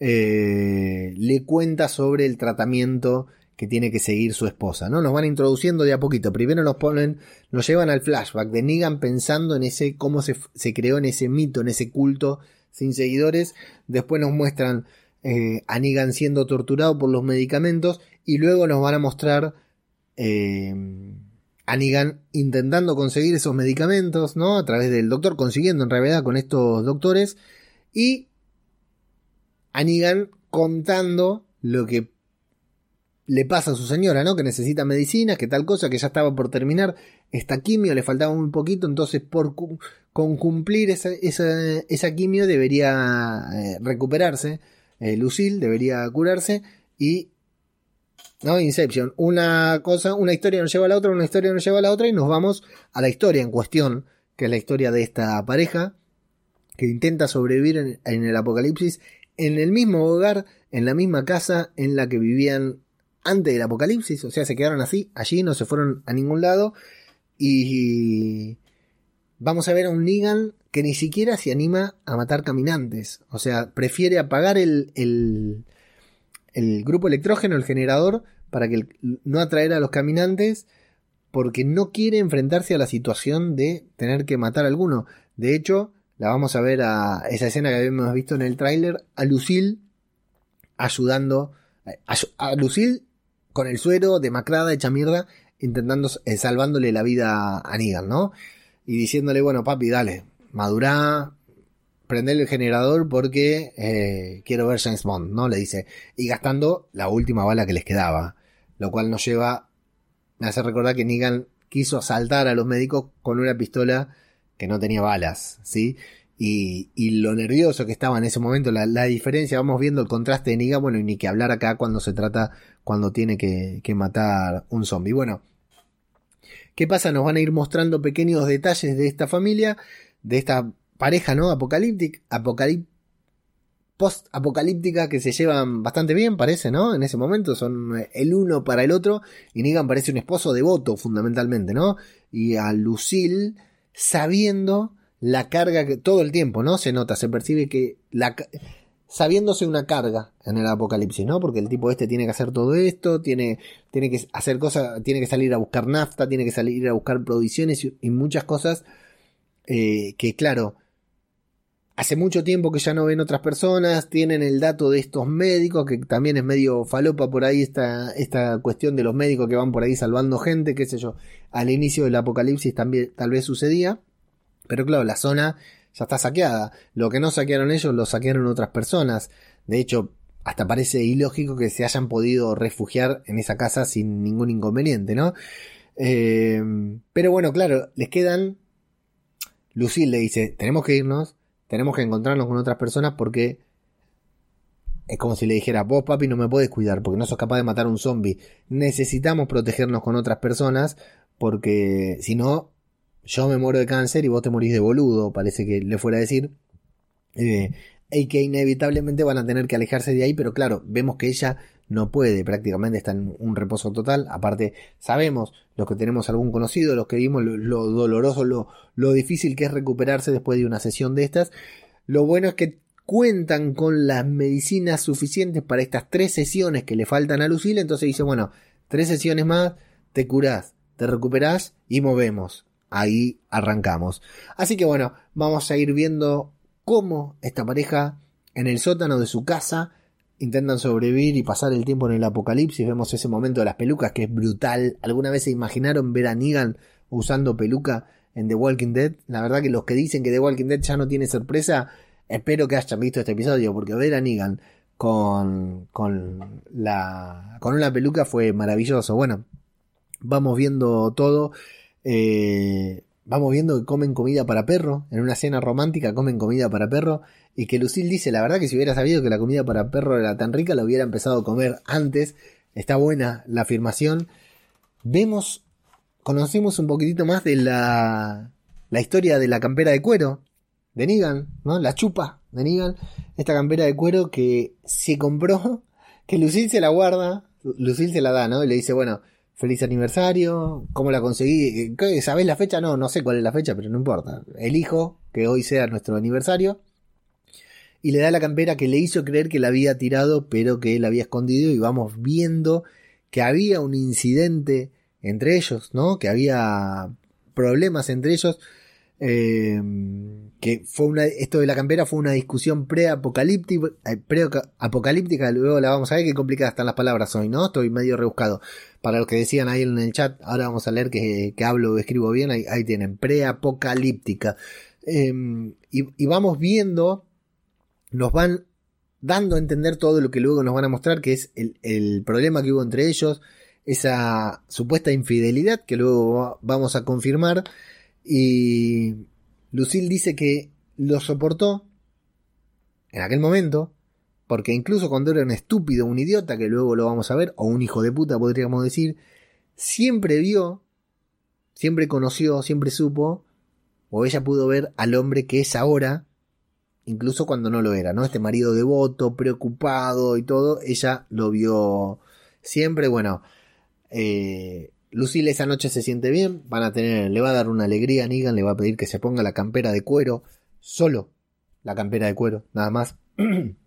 eh, le cuenta sobre el tratamiento que tiene que seguir su esposa, ¿no? Nos van introduciendo de a poquito. Primero nos ponen, nos llevan al flashback de Negan pensando en ese, cómo se, creó en ese mito, en ese culto sin seguidores. Después nos muestran eh, a Negan siendo torturado por los medicamentos. Y luego nos van a mostrar eh, a Negan intentando conseguir esos medicamentos, ¿no? A través del doctor, consiguiendo en realidad con estos doctores. Y Anigan contando lo que le pasa a su señora, ¿no? Que necesita medicina, que tal cosa, que ya estaba por terminar esta quimio, le faltaba un poquito, entonces por con cumplir esa, esa, quimio debería eh, recuperarse, eh, Lucille debería curarse y... ¿no? Inception, una cosa, una historia nos lleva a la otra, una historia nos lleva a la otra y nos vamos a la historia en cuestión, que es la historia de esta pareja que intenta sobrevivir en el apocalipsis en el mismo hogar, en la misma casa en la que vivían antes del apocalipsis, o sea, se quedaron así, allí no se fueron a ningún lado y vamos a ver a un Negan que ni siquiera se anima a matar caminantes, o sea, prefiere apagar el, el, grupo electrógeno, el generador, para que no atraer a los caminantes, porque no quiere enfrentarse a la situación de tener que matar a alguno. De hecho, la vamos a ver a esa escena que habíamos visto en el tráiler, a Lucille ayudando, a, Lucille con el suero demacrada, hecha mierda, intentando, eh, salvándole la vida a Negan, ¿no? Y diciéndole, bueno, papi, dale, madurá, prender el generador porque eh, quiero ver James Bond, ¿no? Le dice. Y gastando la última bala que les quedaba. Lo cual nos lleva, me hace recordar que Negan quiso asaltar a los médicos con una pistola que no tenía balas, ¿sí? Y, y, lo nervioso que estaba en ese momento, la, la, diferencia, vamos viendo el contraste de Niga, bueno, y ni que hablar acá cuando se trata, cuando tiene que, que matar un zombie. Bueno, ¿qué pasa? Nos van a ir mostrando pequeños detalles de esta familia, de esta pareja, ¿no? Apocalíptica, post-apocalíptica que se llevan bastante bien, parece, ¿no? En ese momento son el uno para el otro, y Negan parece un esposo devoto, fundamentalmente, ¿no? Y a Lucille sabiendo la carga que todo el tiempo, ¿no? Se nota, se percibe que la sabiéndose una carga en el apocalipsis, ¿no? Porque el tipo este tiene que hacer todo esto, tiene, tiene que hacer cosas, tiene que salir a buscar nafta, tiene que salir a buscar provisiones y, muchas cosas eh, que, claro, hace mucho tiempo que ya no ven otras personas, tienen el dato de estos médicos, que también es medio falopa por ahí esta, esta cuestión de los médicos que van por ahí salvando gente, qué sé yo, al inicio del apocalipsis también tal vez sucedía, pero claro, la zona ya está saqueada, lo que no saquearon ellos lo saquearon otras personas, de hecho, hasta parece ilógico que se hayan podido refugiar en esa casa sin ningún inconveniente, ¿no? Eh, pero bueno, claro, les quedan... Lucille le dice, tenemos que irnos, tenemos que encontrarnos con otras personas porque es como si le dijera, vos papi no me puedes cuidar porque no sos capaz de matar a un zombie. Necesitamos protegernos con otras personas porque si no, yo me muero de cáncer y vos te morís de boludo, parece que le fuera a decir. Eh, y que inevitablemente van a tener que alejarse de ahí, pero claro, vemos que ella no puede, prácticamente está en un reposo total. Aparte, sabemos, los que tenemos algún conocido, los que vimos lo, doloroso, lo, lo difícil que es recuperarse después de una sesión de estas. Lo bueno es que cuentan con las medicinas suficientes para estas tres sesiones que le faltan a Lucille. Entonces dice, bueno, tres sesiones más, te curás, te recuperás y movemos. Ahí arrancamos. Así que bueno, vamos a ir viendo cómo esta pareja en el sótano de su casa intentan sobrevivir y pasar el tiempo en el apocalipsis. Vemos ese momento de las pelucas que es brutal. ¿Alguna vez se imaginaron ver a Negan usando peluca en The Walking Dead? La verdad que los que dicen que The Walking Dead ya no tiene sorpresa, espero que hayan visto este episodio, porque ver a Negan con, con, la, con una peluca fue maravilloso. Bueno, vamos viendo todo. Eh, vamos viendo que comen comida para perro, en una cena romántica comen comida para perro, y que Lucille dice, la verdad que si hubiera sabido que la comida para perro era tan rica, la hubiera empezado a comer antes. Está buena la afirmación. Vemos, conocemos un poquitito más de la, la historia de la campera de cuero de Negan, ¿no? La chupa de Negan, esta campera de cuero que se compró, que Lucille se la guarda, Lucille se la da, ¿no? Y le dice, bueno, feliz aniversario, ¿cómo la conseguí? ¿Sabés la fecha? No, no sé cuál es la fecha, pero no importa. Elijo que hoy sea nuestro aniversario. Y le da la campera que le hizo creer que la había tirado, pero que él había escondido. Y vamos viendo que había un incidente entre ellos, ¿no? Que había problemas entre ellos. Eh, que fue una, esto de la campera fue una discusión pre-apocalíptica, eh, pre-apocalíptica, luego la vamos a ver, qué complicadas están las palabras hoy, ¿no? Estoy medio rebuscado. Para los que decían ahí en el chat, ahora vamos a leer que, que hablo o escribo bien, ahí, tienen, pre-apocalíptica. Em, y, vamos viendo, nos van dando a entender todo lo que luego nos van a mostrar, que es el, el problema que hubo entre ellos, esa supuesta infidelidad que luego vamos a confirmar. Y Lucille dice que lo soportó en aquel momento, porque incluso cuando era un estúpido, un idiota, que luego lo vamos a ver, o un hijo de puta podríamos decir, siempre vio, siempre conoció, siempre supo, o ella pudo ver al hombre que es ahora, incluso cuando no lo era, ¿no? Este marido devoto, preocupado y todo, ella lo vio siempre, bueno, eh, Lucille esa noche se siente bien, van a tener, le va a dar una alegría a Negan, le va a pedir que se ponga la campera de cuero, solo la campera de cuero, nada más.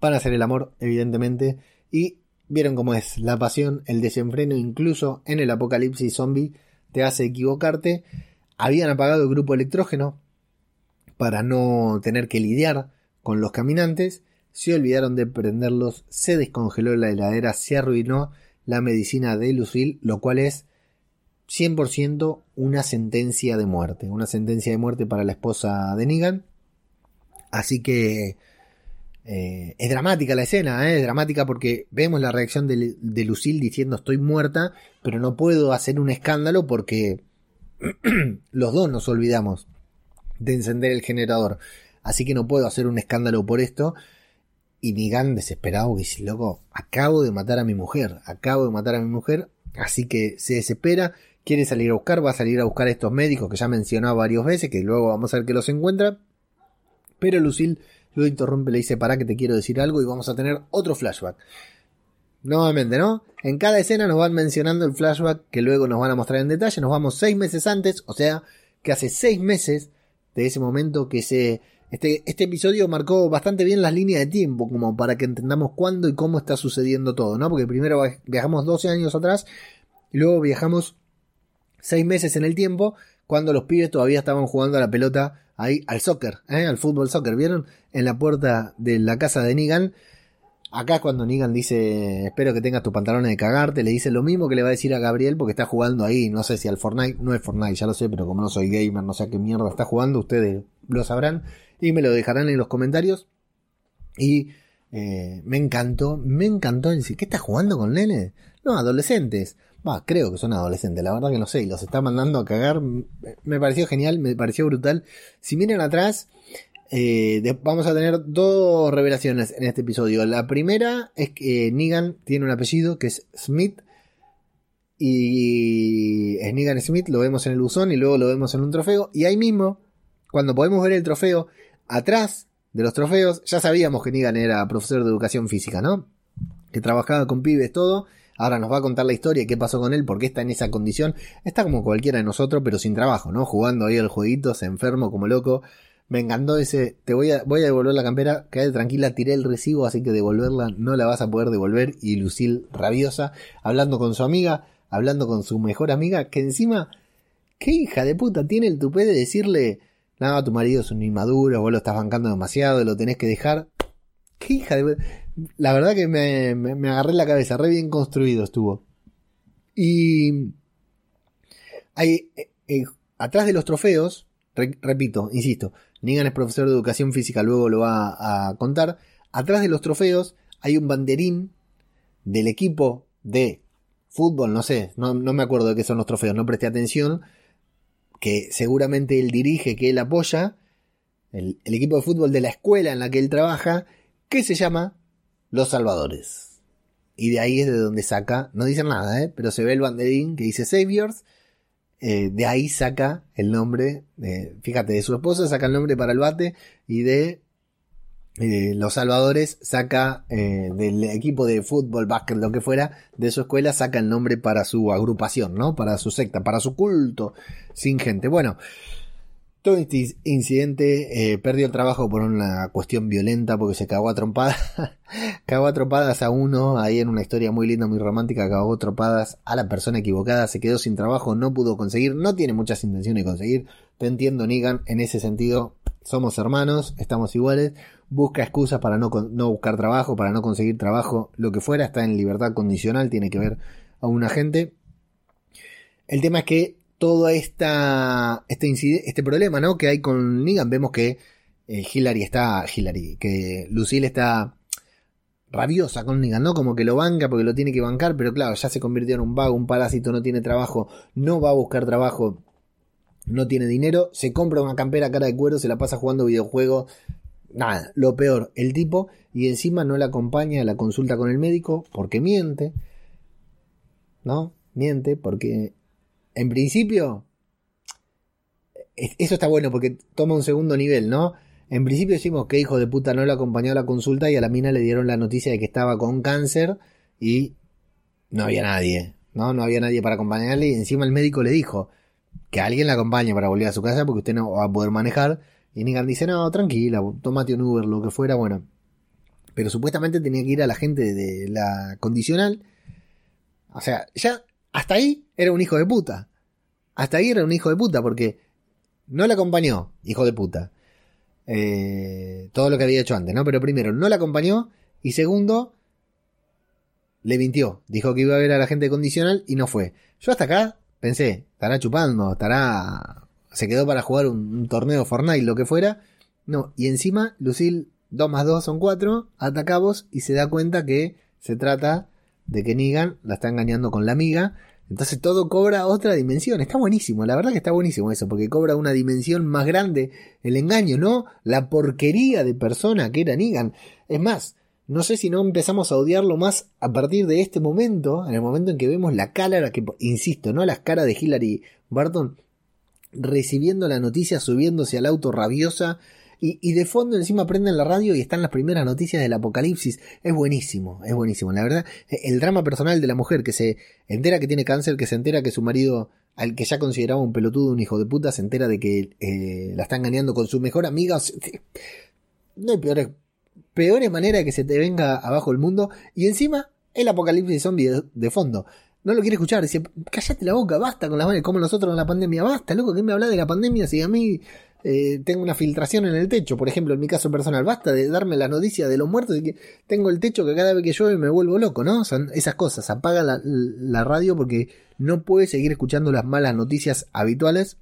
van a hacer el amor, evidentemente, y vieron cómo es la pasión, el desenfreno, incluso en el apocalipsis zombie, te hace equivocarte. Habían apagado el grupo electrógeno para no tener que lidiar con los caminantes, se olvidaron de prenderlos, se descongeló la heladera, se arruinó la medicina de Lucille, lo cual es 100% una sentencia de muerte, una sentencia de muerte para la esposa de Negan. Así que eh, es dramática la escena, ¿eh? es dramática porque vemos la reacción de, de, Lucille diciendo estoy muerta, pero no puedo hacer un escándalo porque los dos nos olvidamos de encender el generador. Así que no puedo hacer un escándalo por esto. Y Negan desesperado dice, loco, acabo de matar a mi mujer, acabo de matar a mi mujer, así que se desespera, quiere salir a buscar, va a salir a buscar a estos médicos que ya mencionado varias veces, que luego vamos a ver que los encuentra. Pero Lucille lo interrumpe, le dice, para que te quiero decir algo y vamos a tener otro flashback. Nuevamente, ¿no? En cada escena nos van mencionando el flashback que luego nos van a mostrar en detalle. Nos vamos seis meses antes, o sea, que hace seis meses de ese momento que se este, este, episodio marcó bastante bien las líneas de tiempo, como para que entendamos cuándo y cómo está sucediendo todo, ¿no? Porque primero viajamos 12 años atrás y luego viajamos 6 meses en el tiempo, cuando los pibes todavía estaban jugando a la pelota ahí al soccer, ¿eh? al fútbol soccer, ¿vieron? En la puerta de la casa de Negan. Acá cuando Negan dice, espero que tengas tus pantalones de cagarte, le dice lo mismo que le va a decir a Gabriel porque está jugando ahí, no sé si al Fortnite, no es Fortnite, ya lo sé, pero como no soy gamer, no sé qué mierda está jugando, ustedes lo sabrán y me lo dejarán en los comentarios. Y eh, me encantó, me encantó decir, ¿qué estás jugando con nene? No, adolescentes. Va, creo que son adolescentes, la verdad que no sé, y los está mandando a cagar. Me pareció genial, me pareció brutal. Si miran atrás, eh, vamos a tener dos revelaciones en este episodio. La primera es que Negan tiene un apellido que es Smith. Y es Negan Smith, lo vemos en el buzón y luego lo vemos en un trofeo. Y ahí mismo, cuando podemos ver el trofeo, atrás de los trofeos, ya sabíamos que Negan era profesor de educación física, ¿no? Que trabajaba con pibes, todo. Ahora nos va a contar la historia, qué pasó con él, por qué está en esa condición. Está como cualquiera de nosotros, pero sin trabajo, ¿no? Jugando ahí al jueguito, se enfermo como loco. Me encantó ese, te voy a, voy a devolver la campera, quédate tranquila, tiré el recibo, así que devolverla no la vas a poder devolver. Y Lucille rabiosa, hablando con su amiga, hablando con su mejor amiga, que encima, qué hija de puta tiene el tupé de decirle, no, tu marido es un inmaduro, vos lo estás bancando demasiado, lo tenés que dejar. Qué hija de... La verdad que me, me, agarré la cabeza, re bien construido estuvo. Y... Hay, eh, eh, atrás de los trofeos, repito, insisto, Negan es profesor de educación física, luego lo va a contar. Atrás de los trofeos hay un banderín del equipo de fútbol, no sé, no, no me acuerdo de qué son los trofeos, no presté atención, que seguramente él dirige, que él apoya, el, el equipo de fútbol de la escuela en la que él trabaja, que se llama Los Salvadores. Y de ahí es de donde saca, no dicen nada, ¿eh? pero se ve el banderín que dice Saviors. Eh, de ahí saca el nombre, fíjate, de su esposa saca el nombre para el bate y de eh, Los Salvadores saca eh, del equipo de fútbol, básquet, lo que fuera, de su escuela saca el nombre para su agrupación, ¿no? Para su secta, para su culto sin gente. Bueno, todo este incidente eh, perdió el trabajo por una cuestión violenta porque se cagó a trompadas. cagó a trompadas a uno, ahí en una historia muy linda, muy romántica, cagó a trompadas a la persona equivocada, se quedó sin trabajo, no pudo conseguir, no tiene muchas intenciones de conseguir. Te entiendo, Nigan, en ese sentido, somos hermanos, estamos iguales. Busca excusas para no, no buscar trabajo, para no conseguir trabajo, lo que fuera, está en libertad condicional, tiene que ver a un agente. El tema es que todo esta, este, este problema ¿no? que hay con Negan, vemos que eh, Hillary está, Hillary, que Lucille está rabiosa con Negan, ¿no? Como que lo banca porque lo tiene que bancar, pero claro, ya se convirtió en un vago, un parásito, no tiene trabajo, no va a buscar trabajo, no tiene dinero, se compra una campera cara de cuero, se la pasa jugando videojuegos, nada, lo peor, el tipo, y encima no la acompaña a la consulta con el médico porque miente, ¿no? Miente porque en principio, eso está bueno porque toma un segundo nivel, ¿no? En principio decimos que hijo de puta no le acompañó a la consulta y a la mina le dieron la noticia de que estaba con cáncer y no había nadie, ¿no? No había nadie para acompañarle y encima el médico le dijo que alguien la acompañe para volver a su casa porque usted no va a poder manejar. Y Negan dice, no, tranquila, tomate un Uber, lo que fuera, bueno. Pero supuestamente tenía que ir a la gente de la condicional. O sea, ya hasta ahí era un hijo de puta. Hasta ahí era un hijo de puta porque no la acompañó, hijo de puta. Eh, todo lo que había hecho antes, ¿no? Pero primero, no la acompañó y segundo, le mintió. Dijo que iba a ver a la gente condicional y no fue. Yo hasta acá pensé, estará chupando, estará... Se quedó para jugar un, torneo Fortnite, lo que fuera. No, y encima Lucille 2 más 2 son 4, atacamos y se da cuenta que se trata de que Negan la está engañando con la amiga. Entonces todo cobra otra dimensión. Está buenísimo, la verdad que está buenísimo eso, porque cobra una dimensión más grande el engaño, ¿no? La porquería de persona que era Negan. Es más, no sé si no empezamos a odiarlo más a partir de este momento, en el momento en que vemos la cara, que, insisto, ¿no? Las caras de Hillary Barton recibiendo la noticia, subiéndose al auto rabiosa, y, de fondo encima prenden la radio y están las primeras noticias del apocalipsis. Es buenísimo, es buenísimo. La verdad, el drama personal de la mujer que se entera que tiene cáncer, que se entera que su marido, al que ya consideraba un pelotudo, un hijo de puta, se entera de que eh, la está engañando con su mejor amiga. No hay peores, peores maneras de que se te venga abajo el mundo. Y encima, el apocalipsis zombie de, de fondo no lo quiere escuchar. Dice, cállate la boca, basta con las manos, como nosotros en la pandemia, basta, loco, ¿qué me habla de la pandemia si a mí eh, tengo una filtración en el techo? Por ejemplo, en mi caso personal, basta de darme la noticia de los muertos y que tengo el techo que cada vez que llueve me vuelvo loco, ¿no? Son esas cosas, apaga la, radio porque no puede seguir escuchando las malas noticias habituales.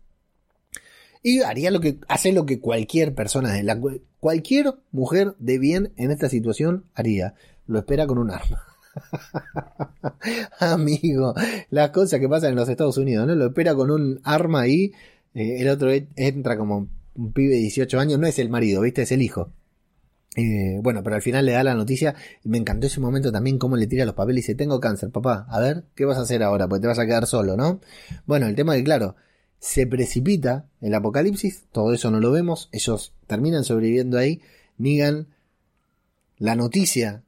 Y haría lo que, hace lo que cualquier persona, de la, cualquier mujer de bien en esta situación haría. Lo espera con un arma. Amigo, las cosas que pasan en los Estados Unidos, ¿no? Lo espera con un arma ahí, eh, el otro entra como un pibe de 18 años, no es el marido, ¿viste? Es el hijo. Eh, bueno, pero al final le da la noticia y me encantó ese momento también cómo le tira los papeles y dice, tengo cáncer, papá, a ver, ¿qué vas a hacer ahora? Pues te vas a quedar solo, ¿no? Bueno, el tema de claro, se precipita el apocalipsis, todo eso no lo vemos, ellos terminan sobreviviendo ahí, Negan la noticia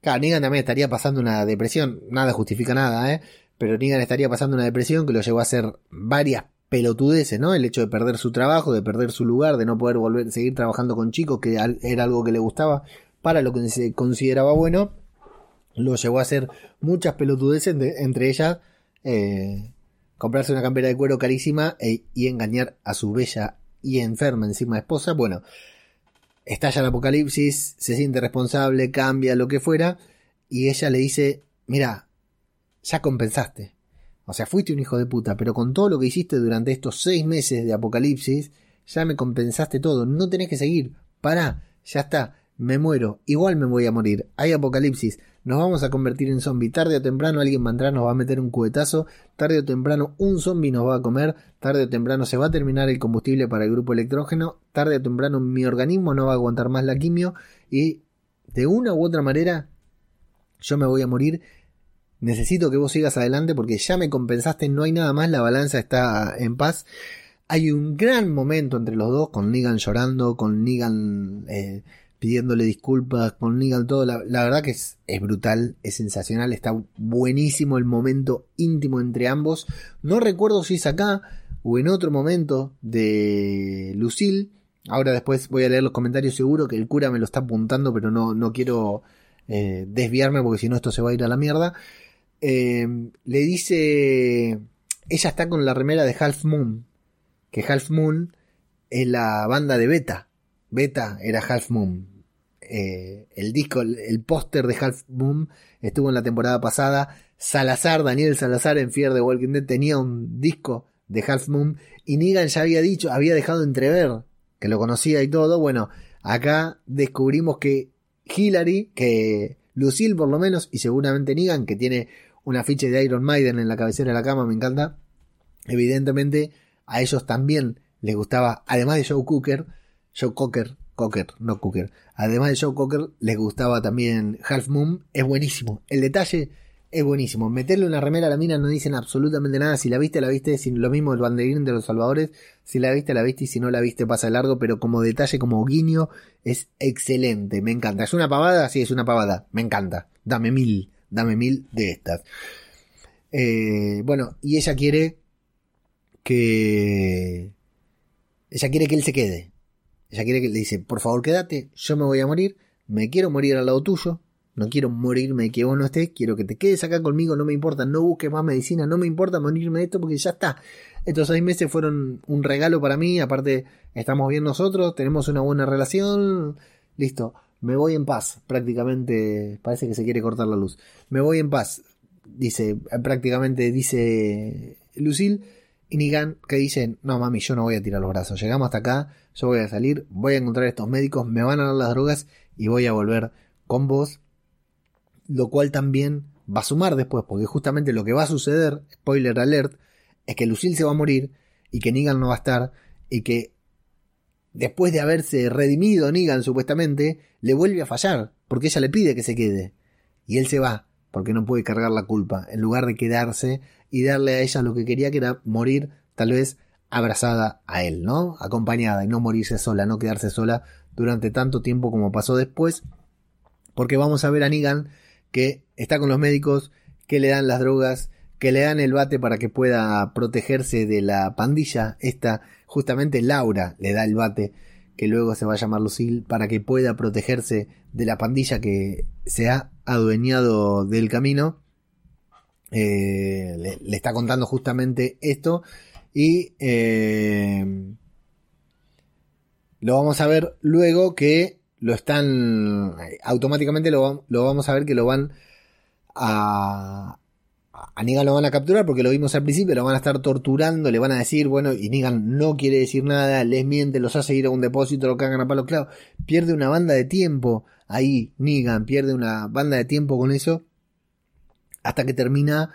Claro, Negan también estaría pasando una depresión, nada justifica nada, ¿eh? Pero Negan estaría pasando una depresión que lo llevó a hacer varias pelotudeces, ¿no? El hecho de perder su trabajo, de perder su lugar, de no poder volver, seguir trabajando con chicos, que era algo que le gustaba para lo que se consideraba bueno, lo llevó a hacer muchas pelotudeces, entre ellas eh, comprarse una campera de cuero carísima e, y engañar a su bella y enferma encima esposa. Bueno, estalla el apocalipsis, se siente responsable, cambia lo que fuera, y ella le dice, mira, ya compensaste. O sea, fuiste un hijo de puta, pero con todo lo que hiciste durante estos seis meses de apocalipsis, ya me compensaste todo, no tenés que seguir, pará, ya está, me muero, igual me voy a morir, hay apocalipsis, nos vamos a convertir en zombie, tarde o temprano alguien va a entrar, nos va a meter un cubetazo, tarde o temprano un zombie nos va a comer, tarde o temprano se va a terminar el combustible para el grupo electrógeno, tarde o temprano mi organismo no va a aguantar más la quimio. Y de una u otra manera yo me voy a morir. Necesito que vos sigas adelante porque ya me compensaste, no hay nada más, la balanza está en paz. Hay un gran momento entre los dos, con Negan llorando, con Negan eh, pidiéndole disculpas, con Negan todo. La, verdad que es, brutal, es sensacional, está buenísimo el momento íntimo entre ambos. No recuerdo si es acá o en otro momento de Lucille. Ahora después voy a leer los comentarios seguro que el cura me lo está apuntando, pero no, no quiero eh, desviarme porque si no esto se va a ir a la mierda. Eh, le dice, ella está con la remera de Half Moon, que Half Moon es la banda de Beta. Beta era Half Moon. Eh, el disco, el, póster de Half Moon estuvo en la temporada pasada. Salazar, Daniel Salazar en Fear de Walking Dead tenía un disco de Half Moon y Negan ya había dicho, había dejado entrever que lo conocía y todo. Bueno, acá descubrimos que Hillary, que Lucille por lo menos, y seguramente Negan, que tiene una ficha de Iron Maiden en la cabecera de la cama, me encanta. Evidentemente, a ellos también les gustaba, además de Joe Cooker, Joe Cocker, Cocker, no Cooker, además de Joe Cocker, les gustaba también Half Moon, es buenísimo. El detalle es buenísimo. Meterle una remera a la mina no dicen absolutamente nada. Si la viste, la viste. Si, lo mismo el banderín de los salvadores. Si la viste, la viste. Y si no la viste, pasa largo. Pero como detalle, como guiño, es excelente. Me encanta. ¿Es una pavada? Sí, es una pavada. Me encanta. Dame mil. Dame mil de estas. Eh, bueno, y ella quiere que... Ella quiere que él se quede. Ella quiere que le dice, por favor quédate, yo me voy a morir, me quiero morir al lado tuyo, no quiero morirme que vos no estés, quiero que te quedes acá conmigo, no me importa, no busques más medicina, no me importa morirme de esto porque ya está. Estos seis meses fueron un regalo para mí, aparte estamos bien nosotros, tenemos una buena relación, listo, me voy en paz, prácticamente, parece que se quiere cortar la luz, me voy en paz, dice, prácticamente dice Lucille, y Nigan que dice, no mami, yo no voy a tirar los brazos, llegamos hasta acá, yo voy a salir, voy a encontrar a estos médicos, me van a dar las drogas y voy a volver con vos. Lo cual también va a sumar después, porque justamente lo que va a suceder, spoiler alert, es que Lucille se va a morir y que Negan no va a estar y que después de haberse redimido Negan supuestamente, le vuelve a fallar, porque ella le pide que se quede y él se va, porque no puede cargar la culpa, en lugar de quedarse y darle a ella lo que quería que era morir tal vez abrazada a él, ¿no? Acompañada y no morirse sola, no quedarse sola durante tanto tiempo como pasó después, porque vamos a ver a Negan que está con los médicos, que le dan las drogas, que le dan el bate para que pueda protegerse de la pandilla. Esta, justamente Laura le da el bate, que luego se va a llamar Lucille, para que pueda protegerse de la pandilla que se ha adueñado del camino. Eh, le, está contando justamente esto y eh, lo vamos a ver luego que lo están, automáticamente lo, vamos a ver que lo van a, a Negan lo van a capturar porque lo vimos al principio, lo van a estar torturando, le van a decir, bueno, y Negan no quiere decir nada, les miente, los hace ir a un depósito, lo cagan a palo claro, pierde una banda de tiempo ahí, Negan pierde una banda de tiempo con eso, hasta que termina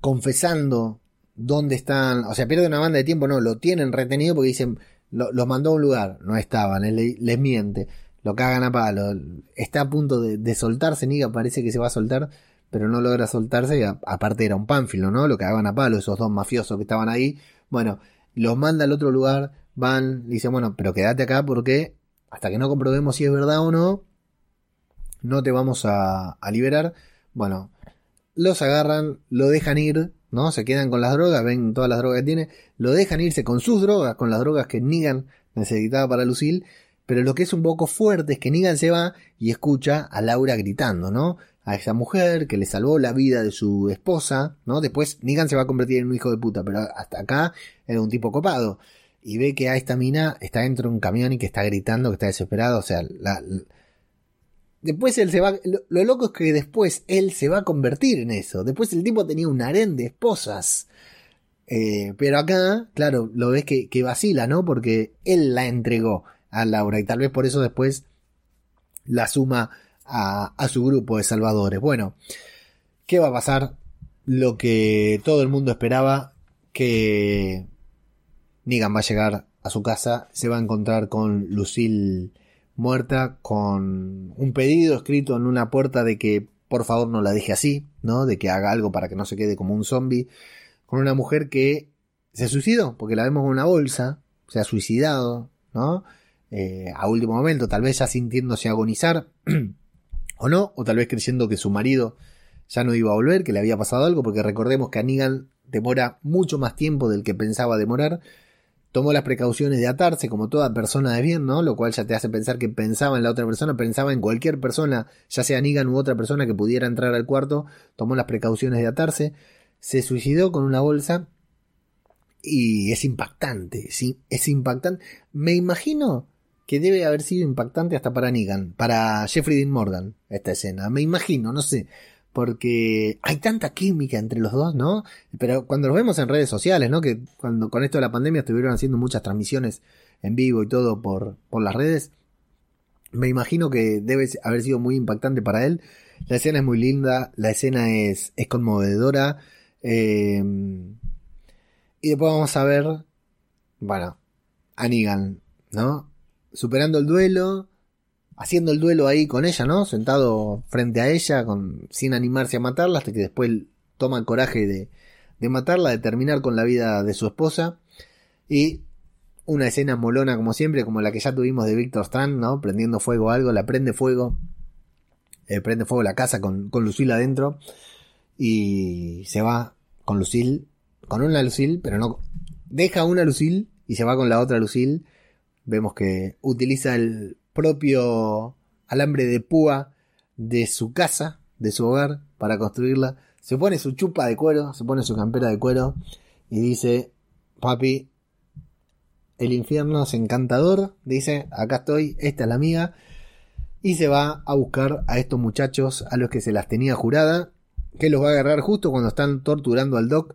confesando dónde están, o sea, pierde una banda de tiempo, no, lo tienen retenido porque dicen, los mandó a un lugar, no estaban, les miente lo cagan a palo. Está a punto de, soltarse, Niga parece que se va a soltar, pero no logra soltarse. Y aparte era un pánfilo, ¿no? Lo cagaban a palo, esos dos mafiosos que estaban ahí. Bueno, los manda al otro lugar, van, dicen, bueno, pero quédate acá porque hasta que no comprobemos si es verdad o no, no te vamos a, a liberar. Bueno, los agarran, lo dejan ir, ¿no? Se quedan con las drogas, ven todas las drogas que tiene, lo dejan irse con sus drogas, con las drogas que Negan necesitaba para Lucille, pero lo que es un poco fuerte es que Negan se va y escucha a Laura gritando, ¿no? A esa mujer que le salvó la vida de su esposa, ¿no? Después Negan se va a convertir en un hijo de puta, pero hasta acá era un tipo copado. Y ve que a esta mina está dentro de un camión y que está gritando, que está desesperado, o sea, después él se va. Lo, loco es que después él se va a convertir en eso. Después el tipo tenía un harén de esposas. Eh, pero acá, claro, lo ves que, vacila, ¿no? Porque él la entregó a Laura y tal vez por eso después la suma a, su grupo de salvadores. Bueno, ¿qué va a pasar? Lo que todo el mundo esperaba, que Negan va a llegar a su casa, se va a encontrar con Lucille muerta, con un pedido escrito en una puerta de que por favor no la deje así, ¿no? De que haga algo para que no se quede como un zombie, con una mujer que se suicidó, porque la vemos con una bolsa, se ha suicidado, ¿no? Eh, a último momento, tal vez ya sintiéndose agonizar, o no, o tal vez creyendo que su marido ya no iba a volver, que le había pasado algo, porque recordemos que Aníbal demora mucho más tiempo del que pensaba demorar, tomó las precauciones de atarse como toda persona de bien, ¿no? Lo cual ya te hace pensar que pensaba en la otra persona, pensaba en cualquier persona, ya sea Negan u otra persona que pudiera entrar al cuarto, tomó las precauciones de atarse, se suicidó con una bolsa y es impactante, sí, es impactante. Me imagino que debe haber sido impactante hasta para Negan, para Jeffrey Dean Morgan, esta escena. Me imagino, no sé porque hay tanta química entre los dos, ¿no? Pero cuando los vemos en redes sociales, ¿no? Que cuando con esto de la pandemia estuvieron haciendo muchas transmisiones en vivo y todo por, por las redes, me imagino que debe haber sido muy impactante para él. La escena es muy linda, la escena es, conmovedora. Eh, y después vamos a ver, bueno, a Negan, ¿no? Superando el duelo, haciendo el duelo ahí con ella, ¿no? Sentado frente a ella, con, sin animarse a matarla, hasta que después toma el coraje de, matarla, de terminar con la vida de su esposa. Y una escena molona como siempre, como la que ya tuvimos de Víctor Strand, ¿no? Prendiendo fuego algo, la prende fuego. Eh, prende fuego la casa con, con Lucille adentro. Y se va con Lucille, con una Lucille, pero no... Deja una Lucille y se va con la otra Lucille. Vemos que utiliza el propio alambre de púa de su casa, de su hogar, para construirla. Se pone su chupa de cuero, se pone su campera de cuero y dice, papi, el infierno es encantador, dice, acá estoy, esta es la mía. Y se va a buscar a estos muchachos a los que se las tenía jurada, que los va a agarrar justo cuando están torturando al Doc.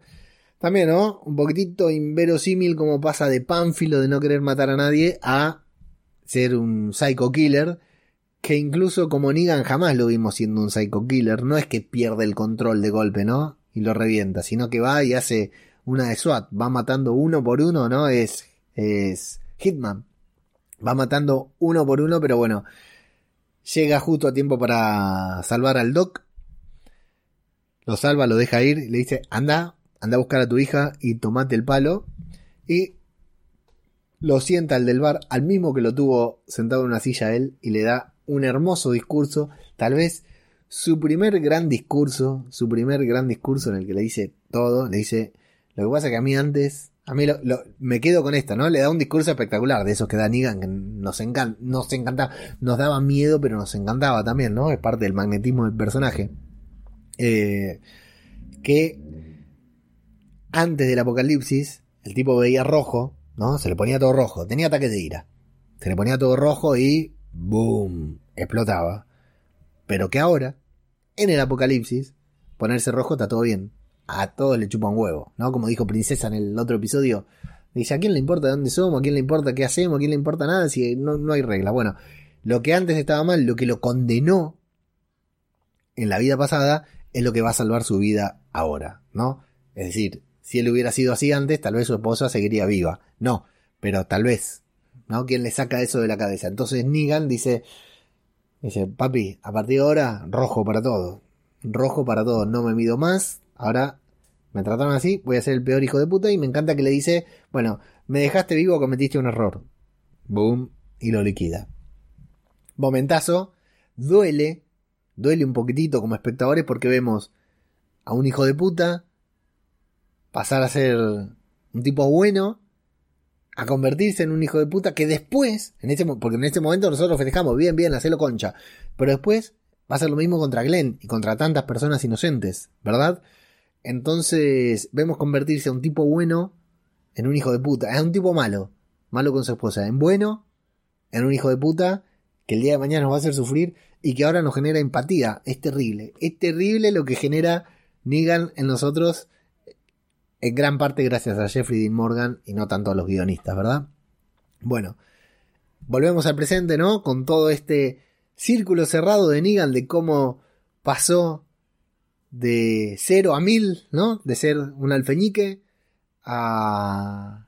También, ¿no? Un poquitito inverosímil como pasa de pánfilo de no querer matar a nadie a ser un psycho killer, que incluso como Negan jamás lo vimos siendo un psycho killer, no es que pierde el control de golpe, ¿no? Y lo revienta, sino que va y hace una de SWAT, va matando uno por uno, ¿no? Es, es Hitman. Va matando uno por uno, pero bueno, llega justo a tiempo para salvar al Doc. Lo salva, lo deja ir, le dice, anda, anda a buscar a tu hija y tomate el palo. Y lo sienta al del bar, al mismo que lo tuvo sentado en una silla él, y le da un hermoso discurso, tal vez su primer gran discurso, su primer gran discurso en el que le dice todo, le dice, lo que pasa es que a mí antes, a mí lo, me quedo con esto, ¿no? Le da un discurso espectacular, de esos que da Negan, que nos, encanta, nos encanta, nos daba miedo, pero nos encantaba también, ¿no? Es parte del magnetismo del personaje. Eh, que antes del apocalipsis, el tipo veía rojo, ¿no? Se le ponía todo rojo, tenía ataques de ira. Se le ponía todo rojo y ¡boom! explotaba. Pero que ahora, en el apocalipsis, ponerse rojo está todo bien. A todos le chupa un huevo, ¿no? Como dijo Princesa en el otro episodio. Dice, ¿a quién le importa de dónde somos? ¿A quién le importa qué hacemos? ¿A quién le importa nada? Si no, no hay regla. Bueno, lo que antes estaba mal, lo que lo condenó en la vida pasada, es lo que va a salvar su vida ahora, ¿no? Es decir, si él hubiera sido así antes, tal vez su esposa seguiría viva. No, pero tal vez, ¿no? ¿Quién le saca eso de la cabeza? Entonces Negan dice, dice, papi, a partir de ahora, rojo para todo. Rojo para todo, no me mido más. Ahora me trataron así, voy a ser el peor hijo de puta. Y me encanta que le dice, bueno, me dejaste vivo, cometiste un error. Boom, y lo liquida. Momentazo, duele, duele un poquitito como espectadores porque vemos a un hijo de puta pasar a ser un tipo bueno a convertirse en un hijo de puta que después, en ese, porque en este momento nosotros festejamos, bien, bien, hacelo concha, pero después va a ser lo mismo contra Glenn y contra tantas personas inocentes, ¿verdad? Entonces vemos convertirse a un tipo bueno en un hijo de puta, es un tipo malo, malo con su esposa, en bueno, en un hijo de puta que el día de mañana nos va a hacer sufrir y que ahora nos genera empatía, es terrible, es terrible lo que genera Negan en nosotros en gran parte gracias a Jeffrey Dean Morgan y no tanto a los guionistas, ¿verdad? Bueno, volvemos al presente, ¿no? Con todo este círculo cerrado de Negan de cómo pasó de 0 a 1000, ¿no? De ser un alfeñique a,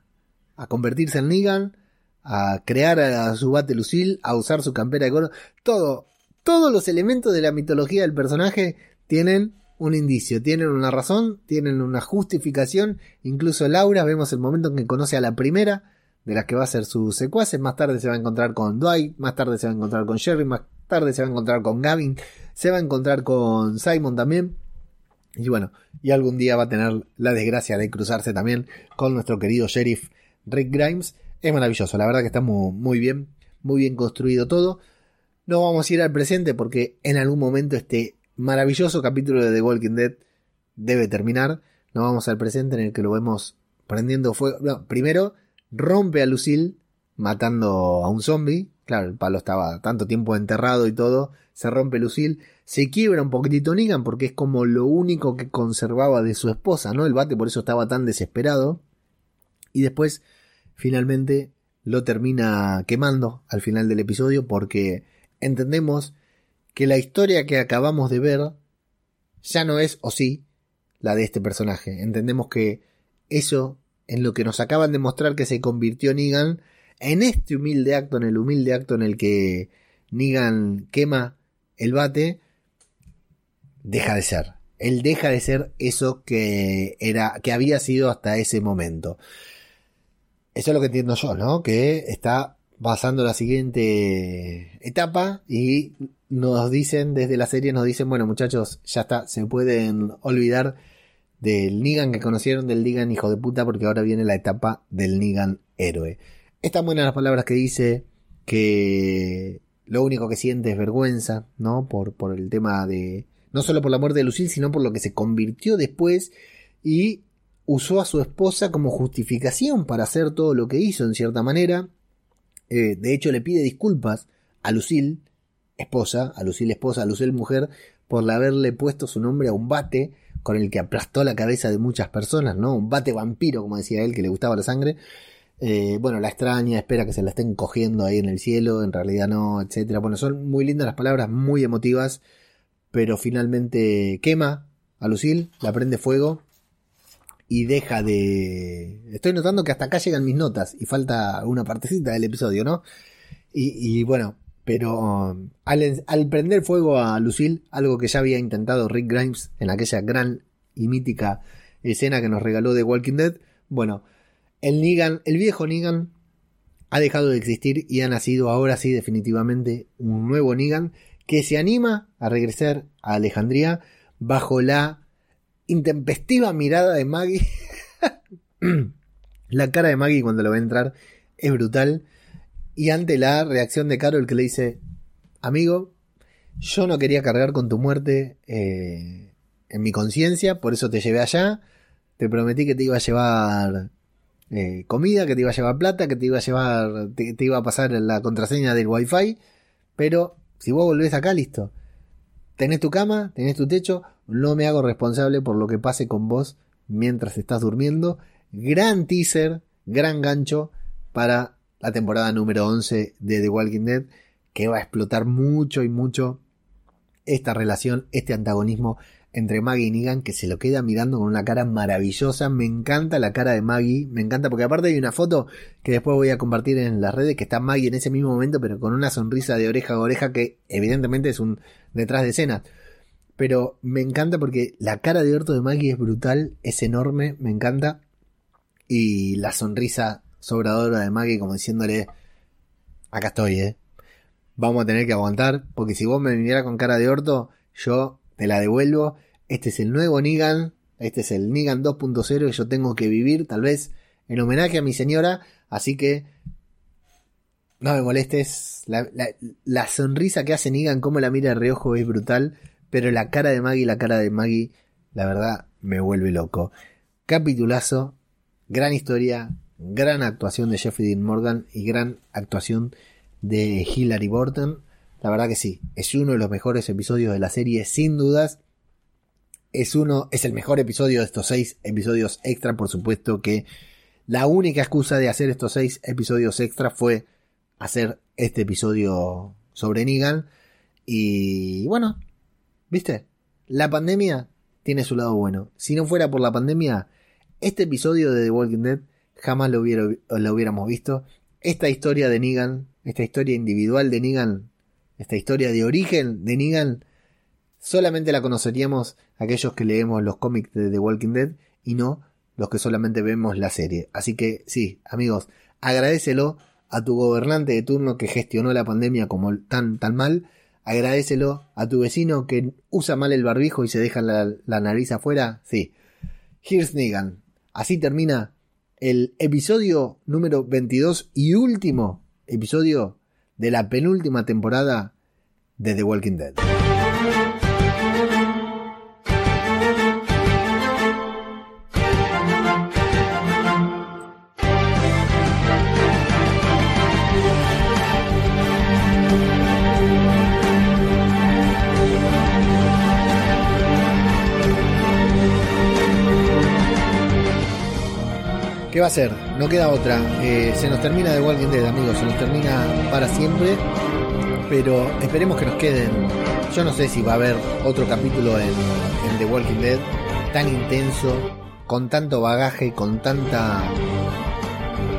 convertirse en Negan, a crear a su bate Lucille, a usar su campera de coro. Todo, todos los elementos de la mitología del personaje tienen un indicio, tienen una razón, tienen una justificación. Incluso Laura, vemos el momento en que conoce a la primera de las que va a ser su secuaces. Más tarde se va a encontrar con Dwight, más tarde se va a encontrar con Sherry, más tarde se va a encontrar con Gavin, se va a encontrar con Simon también. Y bueno, y algún día va a tener la desgracia de cruzarse también con nuestro querido sheriff Rick Grimes. Es maravilloso, la verdad que está muy, muy bien, muy bien construido todo. No vamos a ir al presente porque en algún momento este maravilloso capítulo de The Walking Dead debe terminar. No vamos al presente en el que lo vemos prendiendo fuego. Primero rompe a Lucille matando a un zombie. Claro, el palo estaba tanto tiempo enterrado y todo. Se rompe Lucille. Se quiebra un poquitito Negan porque es como lo único que conservaba de su esposa, ¿no? El bate por eso estaba tan desesperado. Y después, finalmente, lo termina quemando al final del episodio porque entendemos que la historia que acabamos de ver ya no es o sí la de este personaje. Entendemos que eso en lo que nos acaban de mostrar que se convirtió Negan, en este humilde acto, en el humilde acto en el que Negan quema el bate, deja de ser. Él deja de ser eso que era, que había sido hasta ese momento. Eso es lo que entiendo yo, ¿no? Que está pasando la siguiente etapa y nos dicen desde la serie, nos dicen, bueno muchachos, ya está, se pueden olvidar del Negan que conocieron, del Negan hijo de puta, porque ahora viene la etapa del Negan héroe. Están buenas las palabras que dice que lo único que siente es vergüenza, ¿no? Por, por el tema de... No solo por la muerte de Lucille, sino por lo que se convirtió después y usó a su esposa como justificación para hacer todo lo que hizo, en cierta manera. Eh, de hecho, le pide disculpas a Lucille, esposa, a Lucille esposa, a Lucille mujer, por haberle puesto su nombre a un bate con el que aplastó la cabeza de muchas personas, ¿no? Un bate vampiro, como decía él, que le gustaba la sangre. Eh, bueno, la extraña, espera que se la estén cogiendo ahí en el cielo, en realidad no, etcétera. Bueno, son muy lindas las palabras, muy emotivas, pero finalmente quema a Lucille, la prende fuego y deja de... Estoy notando que hasta acá llegan mis notas y falta una partecita del episodio, ¿no? Y, y bueno, pero um, al, prender fuego a Lucille, algo que ya había intentado Rick Grimes en aquella gran y mítica escena que nos regaló de Walking Dead, bueno, el Negan, el viejo Negan ha dejado de existir y ha nacido ahora sí definitivamente un nuevo Negan que se anima a regresar a Alejandría bajo la intempestiva mirada de Maggie. la cara de Maggie cuando lo a entrar es brutal. Y ante la reacción de Carol que le dice, amigo, yo no quería cargar con tu muerte eh, en mi conciencia, por eso te llevé allá, te prometí que te iba a llevar eh, comida, que te iba a llevar plata, que te iba a llevar, te, iba a pasar la contraseña del wifi, pero si vos volvés acá, listo. Tenés tu cama, tenés tu techo, no me hago responsable por lo que pase con vos mientras estás durmiendo. Gran teaser, gran gancho para la temporada número 11 de The Walking Dead, que va a explotar mucho y mucho esta relación, este antagonismo entre Maggie y Negan, que se lo queda mirando con una cara maravillosa. Me encanta la cara de Maggie, me encanta porque aparte hay una foto que después voy a compartir en las redes que está Maggie en ese mismo momento, pero con una sonrisa de oreja a oreja que evidentemente es un detrás de escena. Pero me encanta porque la cara de orto de Maggie es brutal, es enorme, me encanta. Y la sonrisa sobradora de Maggie como diciéndole, acá estoy, eh. Vamos a tener que aguantar, porque si vos me vinieras con cara de orto, yo te la devuelvo. Este es el nuevo Negan, este es el Negan 2.0 y yo tengo que vivir, tal vez en homenaje a mi señora, así que no me molestes. La, la, sonrisa que hace Negan, como la mira de reojo, es brutal, pero la cara de Maggie, la cara de Maggie, la verdad, me vuelve loco. Capitulazo, gran historia, gran actuación de Jeffrey Dean Morgan y gran actuación de Hilary Burton. La verdad que sí, es uno de los mejores episodios de la serie, sin dudas. Es uno, es el mejor episodio de estos seis episodios extra, por supuesto que la única excusa de hacer estos seis episodios extra fue hacer este episodio sobre Negan. Y bueno, ¿viste? La pandemia tiene su lado bueno. Si no fuera por la pandemia, este episodio de The Walking Dead jamás lo, hubiera, lo hubiéramos visto. Esta historia de Negan, esta historia individual de Negan, esta historia de origen de Negan, solamente la conoceríamos aquellos que leemos los cómics de The Walking Dead y no los que solamente vemos la serie. Así que sí, amigos, agradecelo a tu gobernante de turno que gestionó la pandemia como tan, tan mal. Agradecelo a tu vecino que usa mal el barbijo y se deja la, nariz afuera. Sí. Here's Negan. Así termina el episodio número 22 y último episodio de la penúltima temporada de The Walking Dead. ¿Qué va a ser? No queda otra. Eh, se nos termina The Walking Dead, amigos. Se nos termina para siempre. Pero esperemos que nos queden. Yo no sé si va a haber otro capítulo en, The Walking Dead tan intenso, con tanto bagaje, con tanta.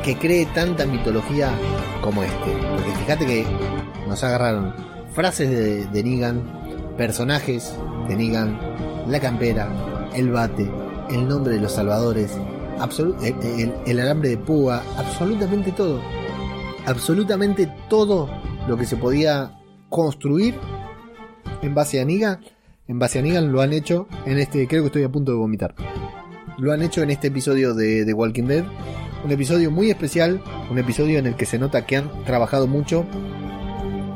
que cree tanta mitología como este. Porque fíjate que nos agarraron frases de Negan, personajes de Negan, la campera, el bate, el nombre de los salvadores, el, alambre de púa, absolutamente todo. Absolutamente todo lo que se podía construir en base a Negan, en base a Negan lo han hecho en este, creo que estoy a punto de vomitar. Lo han hecho en este episodio de, de Walking Dead. Un episodio muy especial, un episodio en el que se nota que han trabajado mucho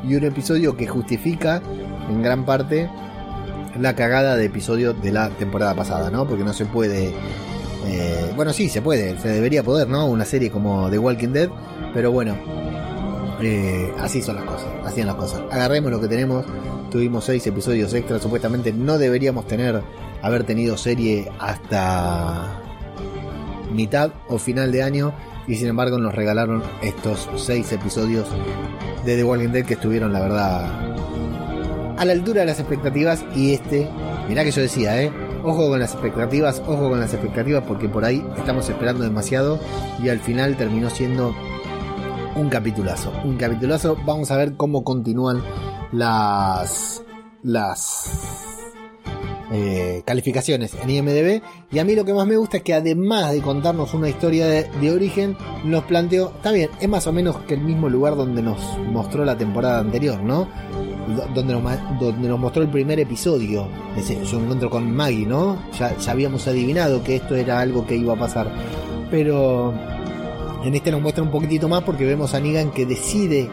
y un episodio que justifica en gran parte la cagada de episodio de la temporada pasada, ¿no? Porque no se puede eh, bueno, sí, se puede, se debería poder, ¿no? Una serie como The Walking Dead, pero bueno, eh, así son las cosas, así son las cosas. Agarremos lo que tenemos, tuvimos seis episodios extra, supuestamente no deberíamos tener, haber tenido serie hasta mitad o final de año, y sin embargo nos regalaron estos seis episodios de The Walking Dead que estuvieron, la verdad, a la altura de las expectativas, y este, mirá que yo decía, ¿eh? Ojo con las expectativas, ojo con las expectativas porque por ahí estamos esperando demasiado y al final terminó siendo un capitulazo. Un capitulazo. Vamos a ver cómo continúan las las eh, calificaciones en IMDB. Y a mí lo que más me gusta es que además de contarnos una historia de, de, origen, nos planteó, está bien, es más o menos que el mismo lugar donde nos mostró la temporada anterior, ¿no? Donde nos, donde mostró el primer episodio. Ese, me encuentro con Maggie, ¿no? Ya, ya habíamos adivinado que esto era algo que iba a pasar. Pero en este nos muestra un poquitito más porque vemos a Negan que decide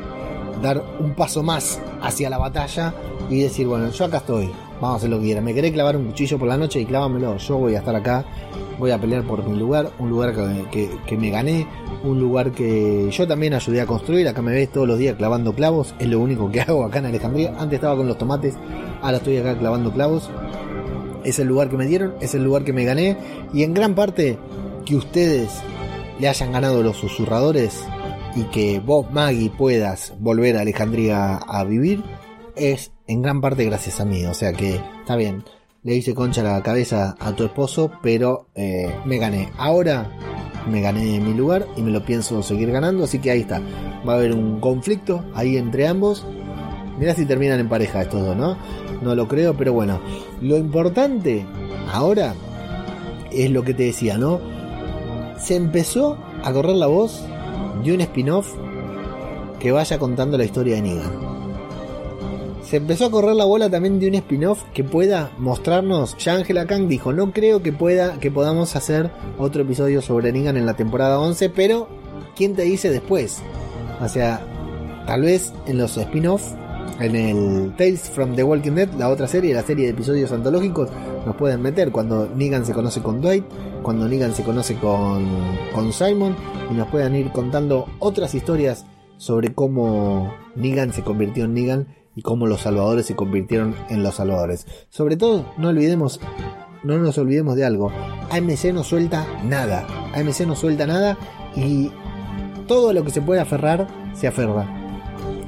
dar un paso más hacia la batalla y decir, bueno, yo acá estoy, vamos a hacer lo que quiera. Me querés clavar un cuchillo por la noche y clávamelo. Yo voy a estar acá, voy a pelear por mi lugar, un lugar que, que, me gané, un lugar que yo también ayudé a construir. Acá me ves todos los días clavando clavos, es lo único que hago acá en Alejandría. Antes estaba con los tomates, ahora estoy acá clavando clavos. Es el lugar que me dieron, es el lugar que me gané y en gran parte que ustedes le hayan ganado los susurradores y que vos, Maggie, puedas volver a Alejandría a vivir, es en gran parte gracias a mí. O sea que está bien, le hice concha la cabeza a tu esposo, pero eh, me gané. Ahora me gané mi lugar y me lo pienso seguir ganando, así que ahí está. Va a haber un conflicto ahí entre ambos. Mirá si terminan en pareja estos dos, ¿no? No lo creo, pero bueno. Lo importante ahora es lo que te decía, ¿no? Se empezó a correr la voz de un spin-off que vaya contando la historia de Negan. Se empezó a correr la bola también de un spin-off que pueda mostrarnos. Ya Angela Kang dijo, no creo que pueda que podamos hacer otro episodio sobre Negan en la temporada 11, pero ¿quién te dice después? O sea, tal vez en los spin-off, en el Tales from the Walking Dead, la otra serie, la serie de episodios antológicos, nos pueden meter cuando Negan se conoce con Dwight, cuando Negan se conoce con, con Simon, y nos puedan ir contando otras historias sobre cómo Negan se convirtió en Negan y cómo los salvadores se convirtieron en los salvadores. Sobre todo, no olvidemos, no nos olvidemos de algo. AMC no suelta nada. AMC no suelta nada y todo lo que se puede aferrar se aferra.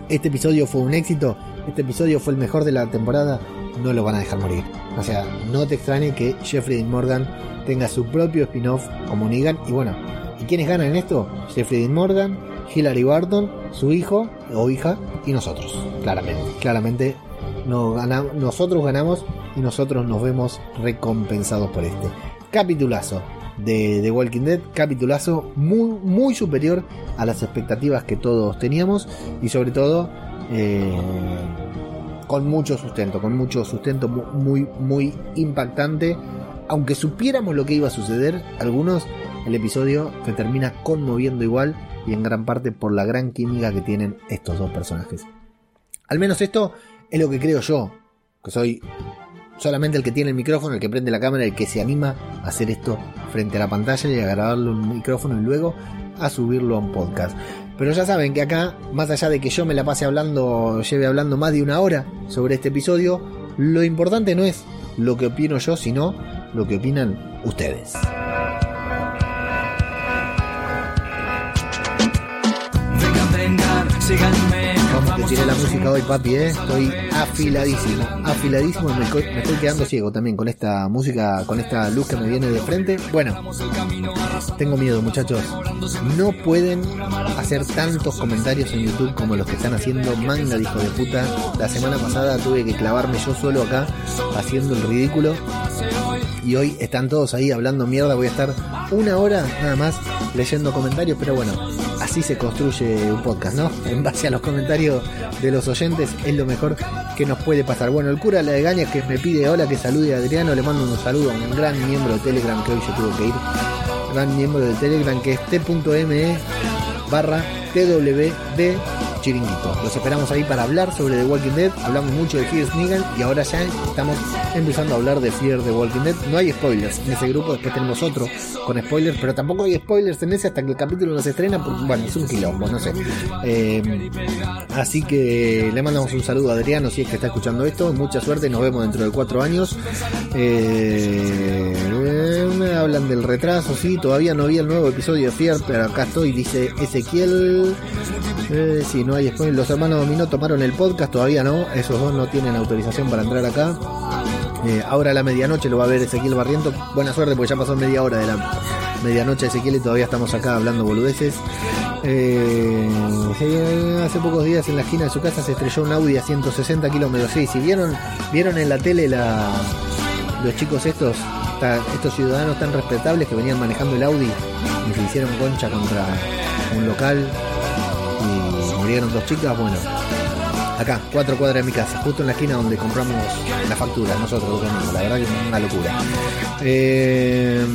Este episodio fue un éxito este episodio fue el mejor de la temporada, no lo van a dejar morir. O sea, no te extrañe que Jeffrey Dean Morgan tenga su propio spin-off como Negan. Y bueno, ¿y quiénes ganan en esto? Jeffrey Dean Morgan, Hilary Barton, su hijo o hija y nosotros. Claramente, claramente no gana- nosotros ganamos y nosotros nos vemos recompensados por este. Capitulazo de Walking Dead, capitulazo muy, muy superior a las expectativas que todos teníamos y sobre todo eh, con mucho sustento, con mucho sustento mu- muy, muy impactante. Aunque supiéramos lo que iba a suceder, algunos, el episodio te termina conmoviendo igual y en gran parte por la gran química que tienen estos dos personajes. Al menos esto es lo que creo yo, que soy solamente el que tiene el micrófono, el que prende la cámara, el que se anima a hacer esto frente a la pantalla y a grabarlo en un micrófono y luego a subirlo a un podcast. Pero ya saben que acá, más allá de que yo me la pase hablando, lleve hablando más de una hora sobre este episodio, lo importante no es lo que opino yo, sino lo que opinan ustedes. Vamos, te tiré la música hoy, papi, ¿eh? Estoy afiladísimo, afiladísimo. Me, me estoy quedando ciego también con esta música, con esta luz que me viene de frente. Bueno, tengo miedo, muchachos. No pueden hacer tantos comentarios en YouTube como los que están haciendo manga hijo de puta. La semana pasada tuve que clavarme yo solo acá haciendo el ridículo. Y hoy están todos ahí hablando mierda. Voy a estar una hora nada más leyendo comentarios, pero bueno, así se construye un podcast, ¿no? En base a los comentarios de los oyentes es lo mejor que nos puede pasar. Bueno, el cura La de Gañas que me pide hola, que salude a Adriano, le mando un saludo a un gran miembro de Telegram que hoy se tuvo que ir. Gran miembro de Telegram que es t.me barra twd chiringuito. Los esperamos ahí para hablar sobre The Walking Dead. Hablamos mucho de Fear Negan y ahora ya estamos empezando a hablar de Fear The Walking Dead. No hay spoilers en ese grupo, después tenemos otro con spoilers, pero tampoco hay spoilers en ese hasta que el capítulo no se estrena. porque, bueno, es un quilombo, no sé. Eh, así que le mandamos un saludo a Adriano si es que está escuchando esto. Mucha suerte, nos vemos dentro de cuatro años. Eh, me hablan del retraso, sí, todavía no vi el nuevo episodio de Fear, pero acá estoy, dice Ezequiel. Eh, sí, no hay spoiler. Los hermanos Dominó tomaron el podcast, todavía no. Esos dos no tienen autorización para entrar acá. Eh, ahora a la medianoche lo va a ver Ezequiel Barriento. Buena suerte porque ya pasó media hora de la medianoche Ezequiel y todavía estamos acá hablando boludeces. Eh, hace pocos días en la esquina de su casa se estrelló un Audi a 160 kilómetros. Sí, si vieron, vieron en la tele los chicos estos, estos ciudadanos tan respetables que venían manejando el Audi y se hicieron concha contra un local y murieron dos chicas, bueno. Acá, cuatro cuadras de mi casa, justo en la esquina donde compramos la factura, nosotros domingos, la verdad que es una locura. Eh,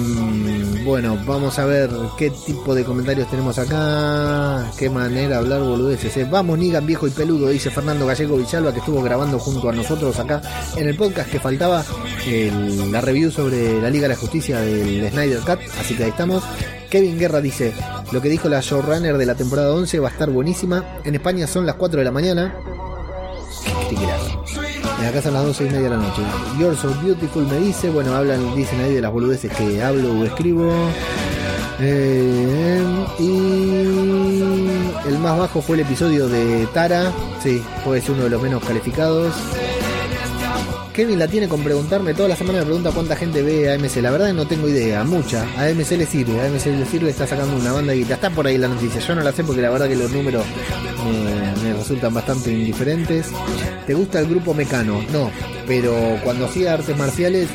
bueno, vamos a ver qué tipo de comentarios tenemos acá, qué manera de hablar boludeces. eh. Vamos, Nigan viejo y peludo, dice Fernando Gallego Villalba, que estuvo grabando junto a nosotros acá en el podcast que faltaba la review sobre la Liga de la Justicia del Snyder Cut, así que ahí estamos. Kevin Guerra dice, lo que dijo la showrunner de la temporada 11 va a estar buenísima. En España son las 4 de la mañana. En acá son las 12 y media de la noche. You're so beautiful me dice. Bueno, hablan, dicen ahí de las boludeces que hablo o escribo. Eh, y el más bajo fue el episodio de Tara. Sí, fue ese uno de los menos calificados. Kevin la tiene con preguntarme, toda la semana me pregunta cuánta gente ve AMC. La verdad no tengo idea, mucha. A AMC le sirve, a AMC le sirve, está sacando una banda de guita. Está por ahí la noticia, yo no la sé porque la verdad que los números me, resultan bastante indiferentes. ¿Te gusta el grupo Mecano? No, pero cuando hacía artes marciales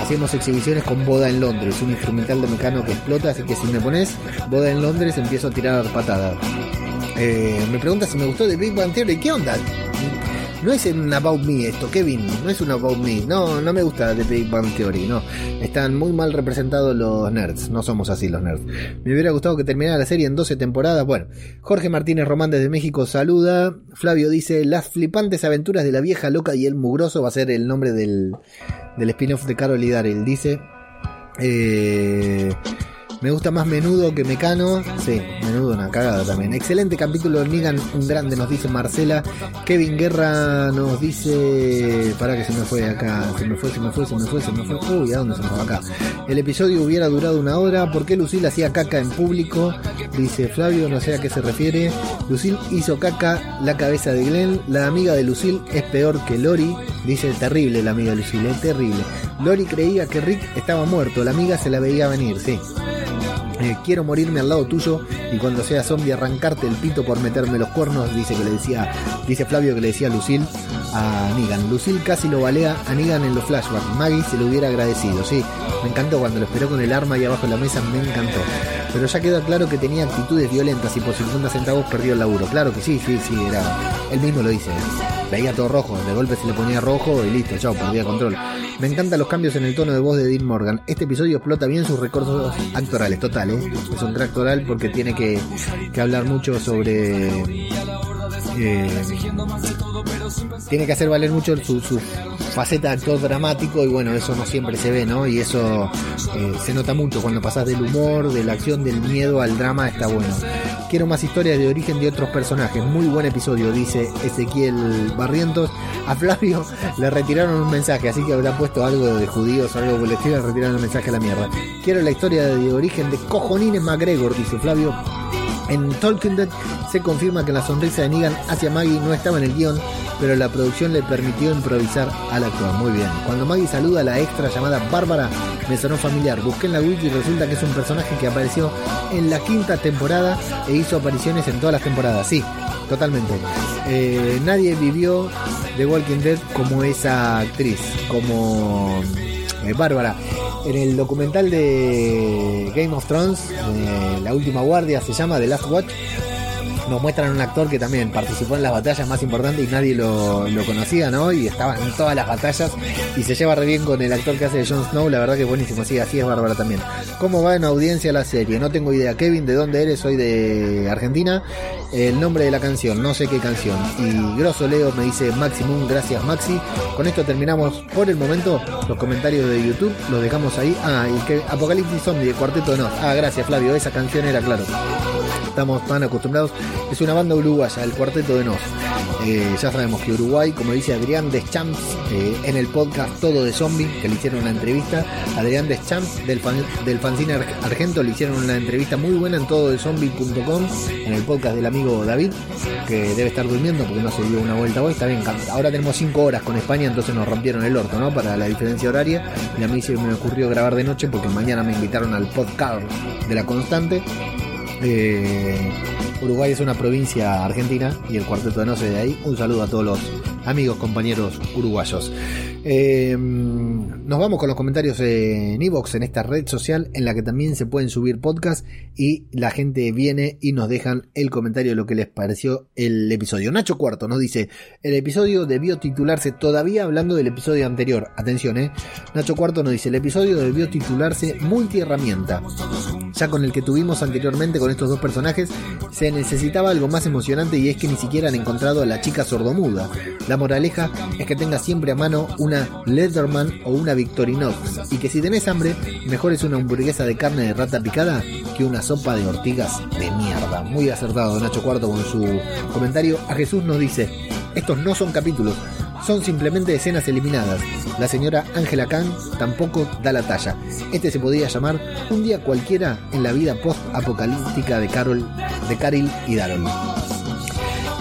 hacíamos exhibiciones con Boda en Londres, un instrumental de Mecano que explota, así que si me pones Boda en Londres empiezo a tirar patadas. Eh, me pregunta si me gustó de Big Bang Theory, ¿qué onda? No es un About Me esto, Kevin, no es un About Me. No, no me gusta The Big Bang Theory, no. Están muy mal representados los nerds, no somos así los nerds. Me hubiera gustado que terminara la serie en 12 temporadas. Bueno, Jorge Martínez Román desde México saluda. Flavio dice, Las flipantes aventuras de la vieja loca y el mugroso va a ser el nombre del, del spin-off de Carol y Daryl. Dice... Eh, Me gusta más menudo que mecano. Sí, menudo una cagada también. Excelente capítulo de Negan, un grande, nos dice Marcela. Kevin Guerra nos dice. Para que se me fue acá. Se me fue, se me fue, se me fue, se me fue. Uy, ¿a dónde se me fue acá? El episodio hubiera durado una hora. ¿Por qué Lucil hacía caca en público? Dice Flavio, no sé a qué se refiere. Lucil hizo caca la cabeza de Glenn. La amiga de Lucil es peor que Lori. Dice terrible la amiga de Lucil, es terrible. Lori creía que Rick estaba muerto. La amiga se la veía venir, sí. Eh, quiero morirme al lado tuyo y cuando sea zombie arrancarte el pito por meterme los cuernos, dice que le decía, dice Flavio que le decía a Lucil a Negan. Lucil casi lo balea a Negan en los flashbacks. Maggie se lo hubiera agradecido, sí. Me encantó cuando lo esperó con el arma ahí abajo de la mesa, me encantó. Pero ya queda claro que tenía actitudes violentas y por 50 centavos perdió el laburo. Claro que sí, sí, sí, era. Él mismo lo dice. Veía todo rojo, de golpe se le ponía rojo y listo, chao, perdía control. Me encantan los cambios en el tono de voz de Dean Morgan. Este episodio explota bien sus recursos actorales, total, ¿eh? Es un actoral porque tiene que, que hablar mucho sobre. Eh, tiene que hacer valer mucho su, su faceta de actor dramático y bueno, eso no siempre se ve, ¿no? Y eso eh, se nota mucho cuando pasas del humor, de la acción, del miedo al drama, está bueno. Quiero más historias de origen de otros personajes. Muy buen episodio, dice Ezequiel Barrientos. A Flavio le retiraron un mensaje, así que habrá puesto algo de judíos algo por el le retiraron el mensaje a la mierda. Quiero la historia de origen de Cojonines McGregor, dice Flavio. En Talking Dead se confirma que la sonrisa de Negan hacia Maggie no estaba en el guion, pero la producción le permitió improvisar al actor. Muy bien. Cuando Maggie saluda a la extra llamada Bárbara, me sonó familiar. Busqué en la wiki y resulta que es un personaje que apareció en la quinta temporada e hizo apariciones en todas las temporadas. Sí, totalmente. Eh, nadie vivió The Walking Dead como esa actriz, como Bárbara. En el documental de Game of Thrones, eh, La Última Guardia se llama The Last Watch, nos muestran un actor que también participó en las batallas más importantes y nadie lo, lo, conocía, ¿no? Y estaba en todas las batallas y se lleva re bien con el actor que hace de Jon Snow, la verdad que es buenísimo, sí, así es Bárbara también. ¿Cómo va en audiencia la serie? No tengo idea. Kevin, ¿de dónde eres? Soy de Argentina. El nombre de la canción, no sé qué canción. Y Grosso Leo me dice Maximum, gracias Maxi. Con esto terminamos por el momento los comentarios de YouTube, los dejamos ahí. Ah, y que Apocalipsis Zombie, cuarteto de Nos. Ah, gracias Flavio, esa canción era claro estamos tan acostumbrados. Es una banda uruguaya, el Cuarteto de Nos. Eh, ya sabemos que Uruguay, como dice Adrián Deschamps eh, en el podcast Todo de Zombie, que le hicieron una entrevista, Adrián Deschamps del, fan, del fanzine Argento le hicieron una entrevista muy buena en tododezombie.com, en el podcast del amigo David, que debe estar durmiendo porque no se dio una vuelta hoy. Está bien, ahora tenemos 5 horas con España, entonces nos rompieron el orto, ¿no? Para la diferencia horaria. Y a mí se me ocurrió grabar de noche porque mañana me invitaron al podcast de la Constante. Eh, Uruguay es una provincia argentina y el cuarteto de no de ahí. Un saludo a todos los amigos, compañeros uruguayos. Eh, nos vamos con los comentarios en Evox, en esta red social en la que también se pueden subir podcasts y la gente viene y nos dejan el comentario de lo que les pareció el episodio. Nacho Cuarto nos dice, el episodio debió titularse, todavía hablando del episodio anterior, atención, eh. Nacho Cuarto nos dice, el episodio debió titularse multiherramienta. Ya con el que tuvimos anteriormente con estos dos personajes, se necesitaba algo más emocionante y es que ni siquiera han encontrado a la chica sordomuda. La moraleja es que tengas siempre a mano una Leatherman o una Victorinox y que si tenés hambre, mejor es una hamburguesa de carne de rata picada que una sopa de ortigas de mierda. Muy acertado Nacho Cuarto con su comentario. A Jesús nos dice, estos no son capítulos, son simplemente escenas eliminadas. La señora Angela Khan tampoco da la talla. Este se podría llamar Un día cualquiera en la vida post-apocalíptica de Carol, de Carol y Darol.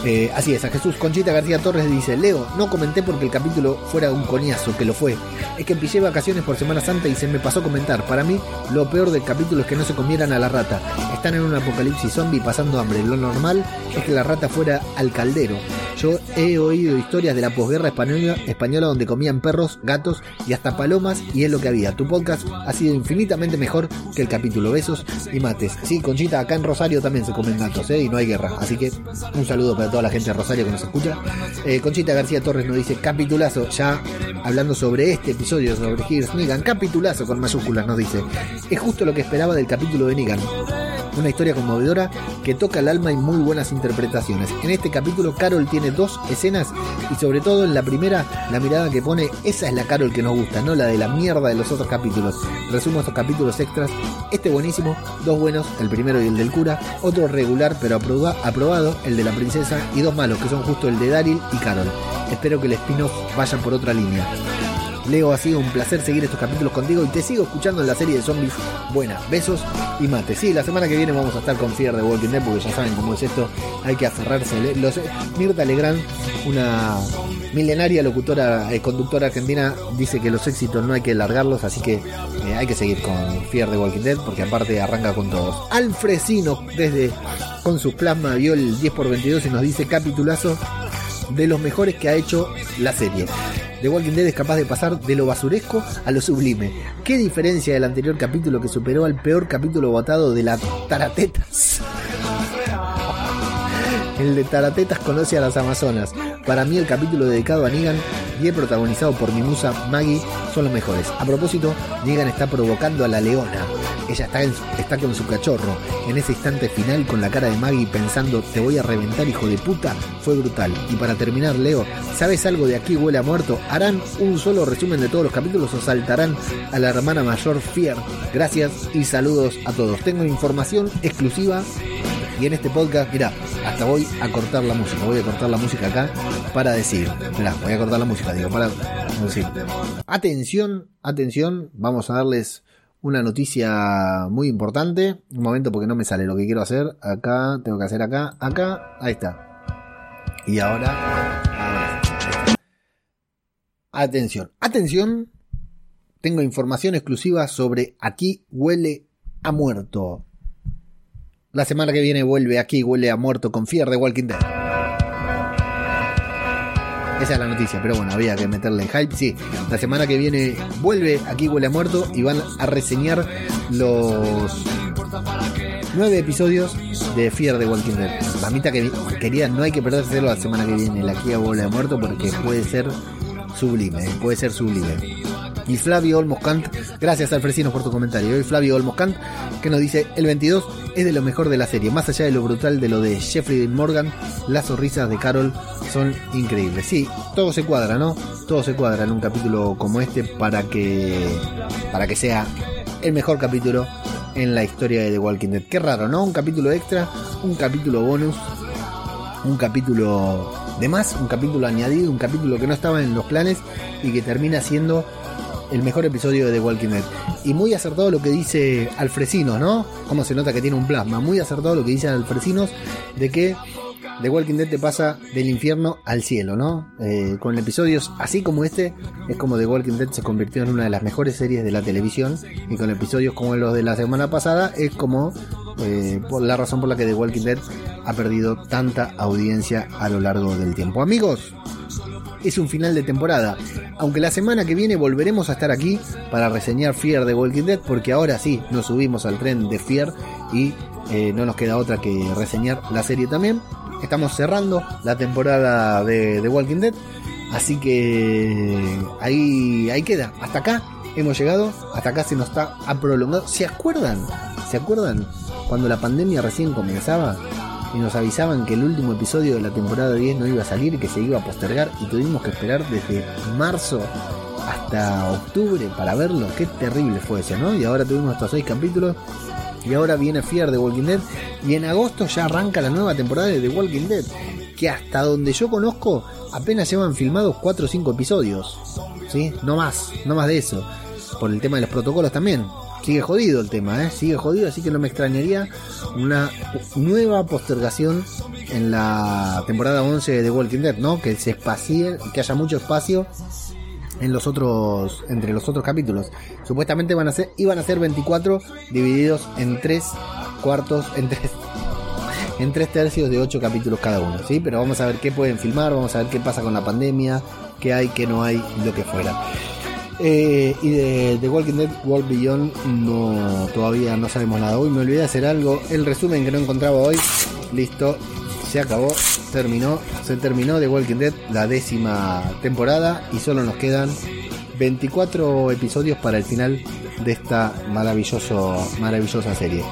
Eh, así es, a Jesús Conchita García Torres dice, Leo, no comenté porque el capítulo fuera un coñazo, que lo fue. Es que pillé vacaciones por Semana Santa y se me pasó comentar. Para mí, lo peor del capítulo es que no se comieran a la rata. Están en un apocalipsis zombie pasando hambre. Lo normal es que la rata fuera al caldero. Yo he oído historias de la posguerra española, española donde comían perros, gatos y hasta palomas y es lo que había. Tu podcast ha sido infinitamente mejor que el capítulo. Besos y mates. Sí, Conchita, acá en Rosario también se comen gatos, ¿eh? Y no hay guerra. Así que un saludo para toda la gente de Rosario que nos escucha. Eh, Conchita García Torres nos dice capitulazo, ya hablando sobre este episodio, sobre Here's Negan, capitulazo con mayúsculas nos dice. Es justo lo que esperaba del capítulo de Negan. Una historia conmovedora que toca el alma y muy buenas interpretaciones. En este capítulo, Carol tiene dos escenas y sobre todo en la primera, la mirada que pone, esa es la Carol que nos gusta, no la de la mierda de los otros capítulos. Resumo estos capítulos extras. Este buenísimo, dos buenos, el primero y el del cura, otro regular pero aprobado, el de la princesa, y dos malos, que son justo el de Daryl y Carol. Espero que el spin-off vayan por otra línea. Leo, ha sido un placer seguir estos capítulos contigo y te sigo escuchando en la serie de zombies. Buena, besos y mate. Sí, la semana que viene vamos a estar con Fear de Walking Dead porque ya saben cómo es esto, hay que aferrarse. Los, Mirta Legrand, una milenaria locutora, eh, conductora argentina, dice que los éxitos no hay que largarlos, así que eh, hay que seguir con Fear de Walking Dead porque aparte arranca con todos. Alfresino, desde con su plasma, vio el 10x22 y nos dice capitulazo de los mejores que ha hecho la serie. The Walking Dead es capaz de pasar de lo basuresco a lo sublime. ¿Qué diferencia del anterior capítulo que superó al peor capítulo votado de la Taratetas? El de Taratetas conoce a las Amazonas. Para mí el capítulo dedicado a Negan y el protagonizado por mi musa Maggie son los mejores. A propósito, Negan está provocando a la leona. Ella está, está con su cachorro. En ese instante final con la cara de Maggie pensando te voy a reventar hijo de puta, fue brutal. Y para terminar, Leo, ¿sabes algo de aquí huele a muerto? ¿Harán un solo resumen de todos los capítulos o saltarán a la hermana mayor Fier? Gracias y saludos a todos. Tengo información exclusiva y en este podcast, mira, hasta voy a cortar la música. Voy a cortar la música acá para decir. Mira, voy a cortar la música, digo, para decir. Atención, atención, vamos a darles una noticia muy importante. Un momento porque no me sale lo que quiero hacer. Acá, tengo que hacer acá, acá, ahí está. Y ahora. Atención, atención. Tengo información exclusiva sobre aquí huele a muerto. La semana que viene vuelve aquí, huele a muerto con Fier de Walking Dead. Esa es la noticia, pero bueno, había que meterle hype. Sí, la semana que viene vuelve aquí huele a muerto y van a reseñar los nueve episodios de Fear de Walking Dead. Mamita que quería, no hay que perderse la semana que viene, la aquí huele a muerto, porque puede ser sublime, puede ser sublime y Flavio Olmoscant. Gracias Alfresino por tu comentario. Y Flavio Olmoscant que nos dice, el 22 es de lo mejor de la serie. Más allá de lo brutal de lo de Jeffrey Morgan, las sonrisas de Carol son increíbles. Sí, todo se cuadra, ¿no? Todo se cuadra en un capítulo como este para que, para que sea el mejor capítulo en la historia de The Walking Dead. Qué raro, ¿no? Un capítulo extra, un capítulo bonus, un capítulo de más, un capítulo añadido, un capítulo que no estaba en los planes y que termina siendo el mejor episodio de The Walking Dead. Y muy acertado lo que dice Alfresinos, ¿no? Como se nota que tiene un plasma. Muy acertado lo que dice Alfresinos de que The Walking Dead te pasa del infierno al cielo, ¿no? Eh, con episodios así como este, es como The Walking Dead se convirtió en una de las mejores series de la televisión. Y con episodios como los de la semana pasada, es como eh, por la razón por la que The Walking Dead ha perdido tanta audiencia a lo largo del tiempo. Amigos, es un final de temporada. Aunque la semana que viene volveremos a estar aquí para reseñar Fear de Walking Dead, porque ahora sí nos subimos al tren de Fear y eh, no nos queda otra que reseñar la serie también. Estamos cerrando la temporada de, Walking Dead, así que ahí, ahí queda. Hasta acá hemos llegado, hasta acá se nos está prolongado. ¿Se acuerdan? ¿Se acuerdan cuando la pandemia recién comenzaba? Y nos avisaban que el último episodio de la temporada 10 no iba a salir que se iba a postergar y tuvimos que esperar desde marzo hasta octubre para verlo. Qué terrible fue eso, ¿no? Y ahora tuvimos estos seis capítulos y ahora viene Fear de Walking Dead y en agosto ya arranca la nueva temporada de The Walking Dead que hasta donde yo conozco apenas llevan filmados 4 o 5 episodios. ¿Sí? No más, no más de eso. Por el tema de los protocolos también sigue jodido el tema, ¿eh? sigue jodido, así que no me extrañaría una nueva postergación en la temporada 11 de Walking Dead, ¿no? Que se espacie, que haya mucho espacio en los otros entre los otros capítulos. Supuestamente van a ser iban a ser 24 divididos en tres cuartos en tres en tres tercios de 8 capítulos cada uno, ¿sí? Pero vamos a ver qué pueden filmar, vamos a ver qué pasa con la pandemia, qué hay, qué no hay, lo que fuera. Eh, y de Walking Dead World Beyond no, todavía no sabemos nada. Hoy me olvidé de hacer algo. El resumen que no encontraba hoy. Listo. Se acabó. Terminó. Se terminó The Walking Dead la décima temporada. Y solo nos quedan 24 episodios para el final de esta maravilloso, maravillosa serie.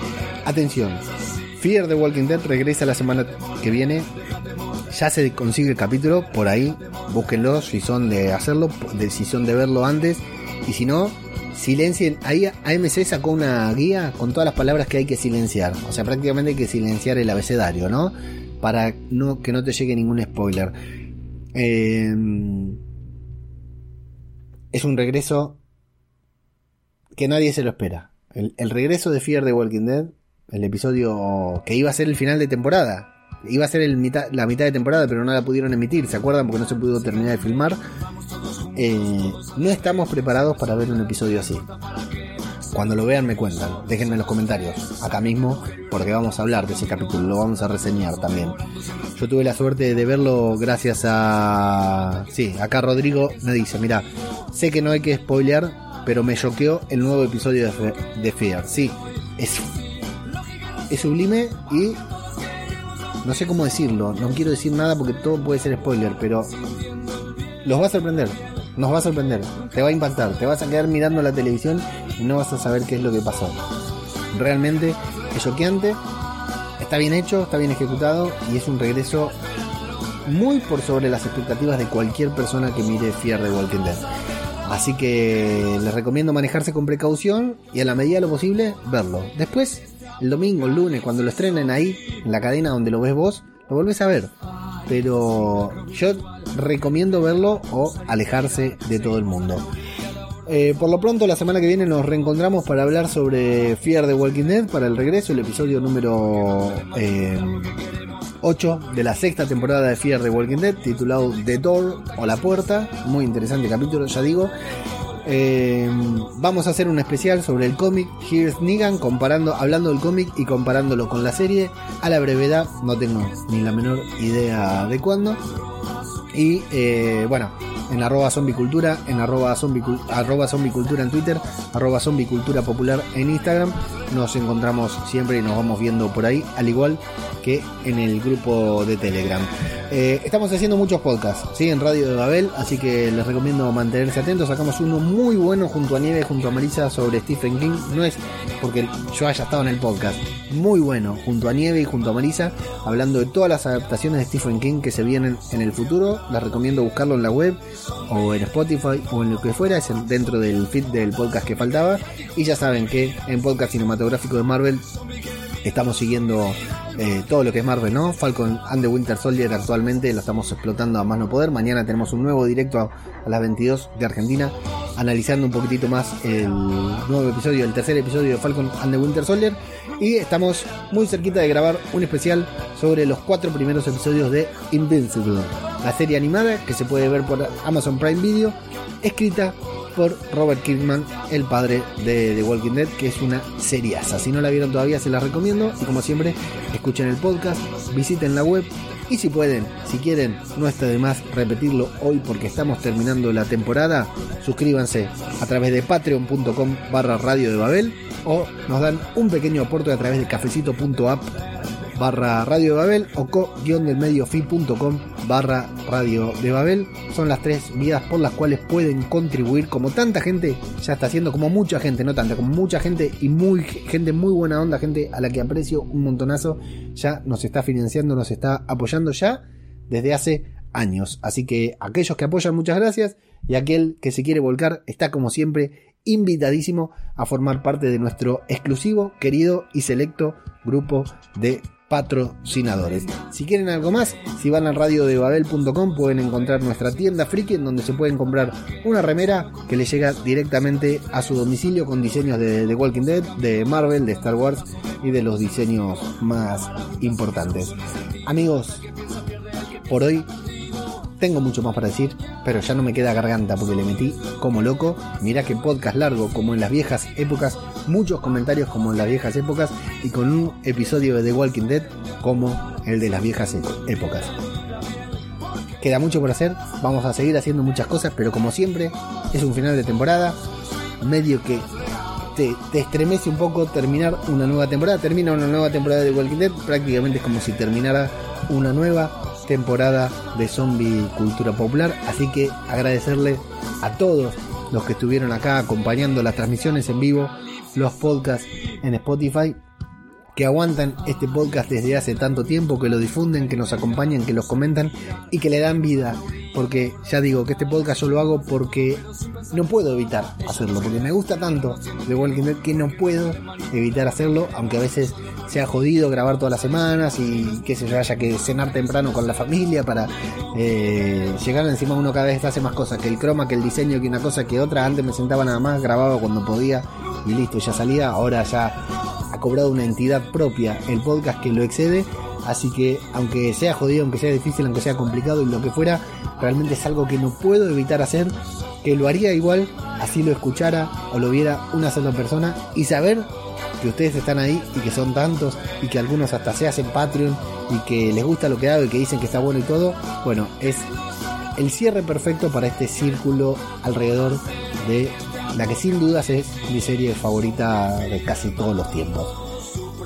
Atención. Fear the Walking Dead regresa la semana que viene ya se consigue el capítulo, por ahí, búsquenlo si son de hacerlo, de, si son de verlo antes, y si no, silencien. Ahí AMC sacó una guía con todas las palabras que hay que silenciar. O sea, prácticamente hay que silenciar el abecedario, ¿no? Para no, que no te llegue ningún spoiler. Eh, es un regreso que nadie se lo espera. El, el, regreso de Fear de Walking Dead, el episodio que iba a ser el final de temporada. Iba a ser el mitad, la mitad de temporada, pero no la pudieron emitir, ¿se acuerdan? Porque no se pudo terminar de filmar. Eh, no estamos preparados para ver un episodio así. Cuando lo vean me cuentan, déjenme en los comentarios, acá mismo, porque vamos a hablar de ese capítulo, lo vamos a reseñar también. Yo tuve la suerte de verlo gracias a... Sí, acá Rodrigo me dice, mira, sé que no hay que spoilear, pero me choqueó el nuevo episodio de, de Fear. Sí, es sublime y... No sé cómo decirlo, no quiero decir nada porque todo puede ser spoiler, pero los va a sorprender nos va a sorprender, te va a impactar, te vas a quedar mirando la televisión y no vas a saber qué es lo que pasó. Realmente es choqueante, está bien hecho, está bien ejecutado y es un regreso muy por sobre las expectativas de cualquier persona que mire Fear de Walking Dead. Así que les recomiendo manejarse con precaución y a la medida de lo posible verlo. Después, el domingo, el lunes, cuando lo estrenen ahí, en la cadena donde lo ves vos, lo volvés a ver. Pero yo recomiendo verlo o alejarse de todo el mundo. Eh, por lo pronto, la semana que viene nos reencontramos para hablar sobre Fear the Walking Dead para el regreso, el episodio número 8 de la sexta temporada de Fear the Walking Dead, titulado The Door o La Puerta. Muy interesante capítulo, ya digo. Eh, vamos a hacer un especial sobre el cómic Here's Negan, comparando, hablando del cómic y comparándolo con la serie. A la brevedad, no tengo ni la menor idea de cuándo. Y eh, bueno, en arroba zombicultura, en arroba, arroba zombicultura en Twitter, arroba zombicultura popular en Instagram. Nos encontramos siempre y nos vamos viendo por ahí, al igual que en el grupo de Telegram. Eh, estamos haciendo muchos podcasts, ¿sí? En Radio de Babel, así que les recomiendo mantenerse atentos. Sacamos uno muy bueno junto a Nieve, junto a Marisa sobre Stephen King. No es porque yo haya estado en el podcast, muy bueno junto a Nieve y junto a Marisa, hablando de todas las adaptaciones de Stephen King que se vienen en el futuro. Les recomiendo buscarlo en la web o en Spotify o en lo que fuera, es dentro del feed del podcast que faltaba. Y ya saben que en podcast cinematográfico de Marvel estamos siguiendo eh, todo lo que es Marvel, ¿no? Falcon and the Winter Soldier actualmente lo estamos explotando a más no poder. Mañana tenemos un nuevo directo a, a, las 22 de Argentina, analizando un poquitito más el nuevo episodio, el tercer episodio de Falcon and the Winter Soldier. Y estamos muy cerquita de grabar un especial sobre los cuatro primeros episodios de Invincible, la serie animada que se puede ver por Amazon Prime Video, escrita por Robert Kirkman, el padre de The Walking Dead, que es una seriaza. Si no la vieron todavía, se la recomiendo. Y como siempre, escuchen el podcast, visiten la web. Y si pueden, si quieren, no está de más repetirlo hoy porque estamos terminando la temporada, suscríbanse a través de patreon.com barra radio de Babel o nos dan un pequeño aporte a través de cafecito.app barra Radio de Babel o co-delmediofi.com barra Radio de Babel. Son las tres vías por las cuales pueden contribuir como tanta gente ya está haciendo, como mucha gente, no tanta, como mucha gente y muy gente muy buena onda, gente a la que aprecio un montonazo, ya nos está financiando, nos está apoyando ya desde hace años. Así que aquellos que apoyan, muchas gracias. Y aquel que se quiere volcar está como siempre invitadísimo a formar parte de nuestro exclusivo, querido y selecto grupo de patrocinadores. Si quieren algo más, si van a radiodebabel.com pueden encontrar nuestra tienda friki en donde se pueden comprar una remera que le llega directamente a su domicilio con diseños de The Walking Dead, de Marvel, de Star Wars y de los diseños más importantes. Amigos, por hoy tengo mucho más para decir, pero ya no me queda garganta porque le metí como loco. Mira que podcast largo, como en las viejas épocas, muchos comentarios como en las viejas épocas y con un episodio de The Walking Dead como el de las viejas épocas. Queda mucho por hacer, vamos a seguir haciendo muchas cosas, pero como siempre, es un final de temporada, medio que te, te, estremece un poco terminar una nueva temporada. Termina una nueva temporada de Walking Dead, prácticamente es como si terminara una nueva temporada de Zombie Cultura Popular. Así que agradecerle a todos los que estuvieron acá acompañando las transmisiones en vivo, los podcasts en Spotify. Que aguantan este podcast desde hace tanto tiempo, que lo difunden, que nos acompañan, que los comentan y que le dan vida. Porque ya digo que este podcast yo lo hago porque no puedo evitar hacerlo, porque me gusta tanto de Walking Dead que no puedo evitar hacerlo, aunque a veces sea jodido grabar todas las semanas y que se haya que cenar temprano con la familia para eh, llegar encima uno cada vez hace más cosas, que el croma, que el diseño, que una cosa que otra, antes me sentaba nada más, grababa cuando podía y listo, ya salía, ahora ya cobrado una entidad propia el podcast que lo excede, así que aunque sea jodido, aunque sea difícil, aunque sea complicado y lo que fuera, realmente es algo que no puedo evitar hacer, que lo haría igual, así lo escuchara o lo viera una sola persona y saber que ustedes están ahí y que son tantos y que algunos hasta se hacen Patreon y que les gusta lo que hago y que dicen que está bueno y todo, bueno, es el cierre perfecto para este círculo alrededor de la que sin dudas es mi serie favorita de casi todos los tiempos.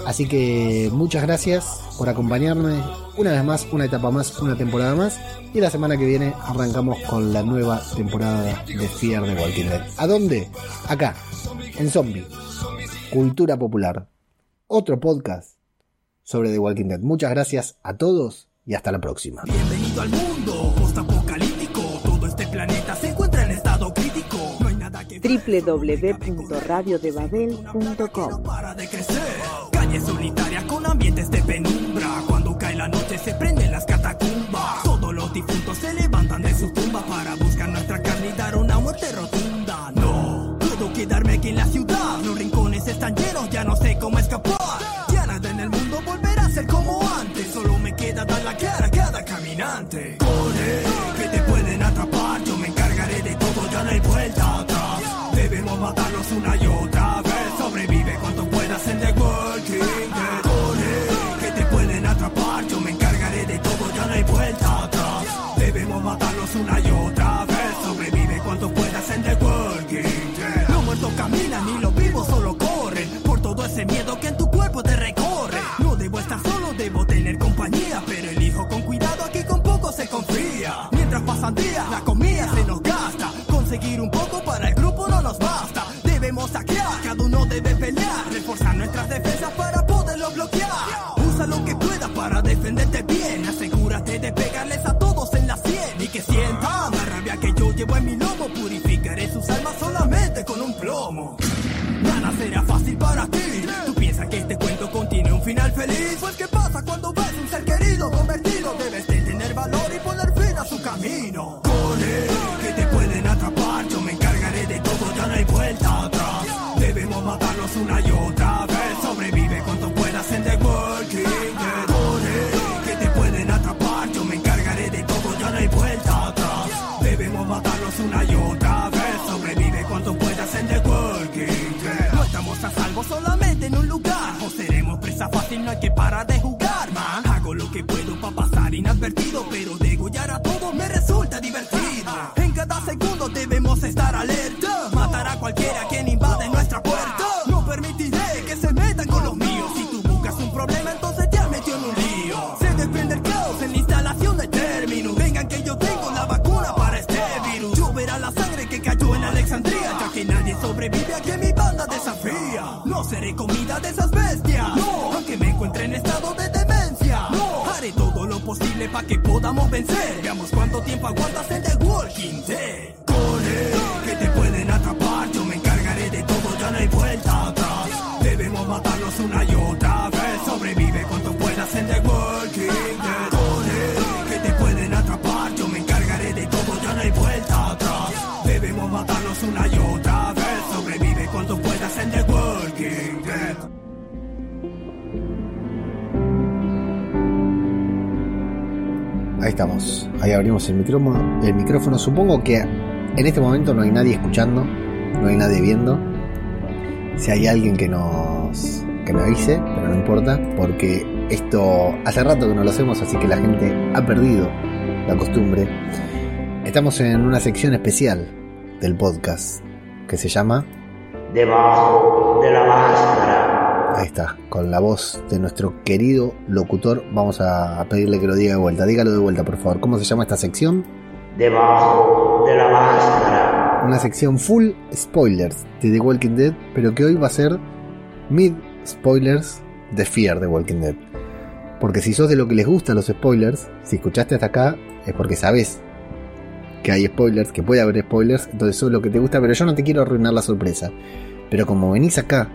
Así que muchas gracias por acompañarme una vez más, una etapa más, una temporada más. Y la semana que viene arrancamos con la nueva temporada de Fear de Walking Dead. ¿A dónde? Acá, en Zombie. Cultura Popular. Otro podcast sobre The Walking Dead. Muchas gracias a todos y hasta la próxima. Bienvenido al mundo www.radiodebabel.com para de crecer. Calles solitarias con ambientes de penumbra. Cuando cae la noche se prenden las catacumbas. Todos los difuntos se levantan de sus tumbas para buscar nuestra carne y dar una muerte rotunda. Una y otra vez. Sobrevive cuanto puedas en The Walking Dead. Los muertos caminan y los vivos solo corren. Por todo ese miedo que en tu cuerpo te recorre. No debo estar solo, debo tener compañía. Pero elijo con cuidado, aquí con poco se confía. Mientras pasan días, la comida se nos gasta. Conseguir un poco Seré comida de esas bestias. No, aunque me encuentre en estado de demencia. No, haré todo lo posible para que podamos vencer. Veamos cuánto tiempo aguantas estamos, ahí abrimos el micrófono, el micrófono. Supongo que en este momento no hay nadie escuchando, no hay nadie viendo. Si hay alguien que nos que me avise, pero no importa, porque esto hace rato que no lo hacemos, así que la gente ha perdido la costumbre. Estamos en una sección especial del podcast que se llama debajo de la máscara. Ahí está, con la voz de nuestro querido locutor. Vamos a pedirle que lo diga de vuelta. Dígalo de vuelta, por favor. ¿Cómo se llama esta sección? Debajo de la máscara. Una sección full spoilers de The Walking Dead, pero que hoy va a ser mid spoilers de Fear de Walking Dead. Porque si sos de lo que les gustan los spoilers, si escuchaste hasta acá, es porque sabes que hay spoilers, que puede haber spoilers, entonces eso es lo que te gusta, pero yo no te quiero arruinar la sorpresa. Pero como venís acá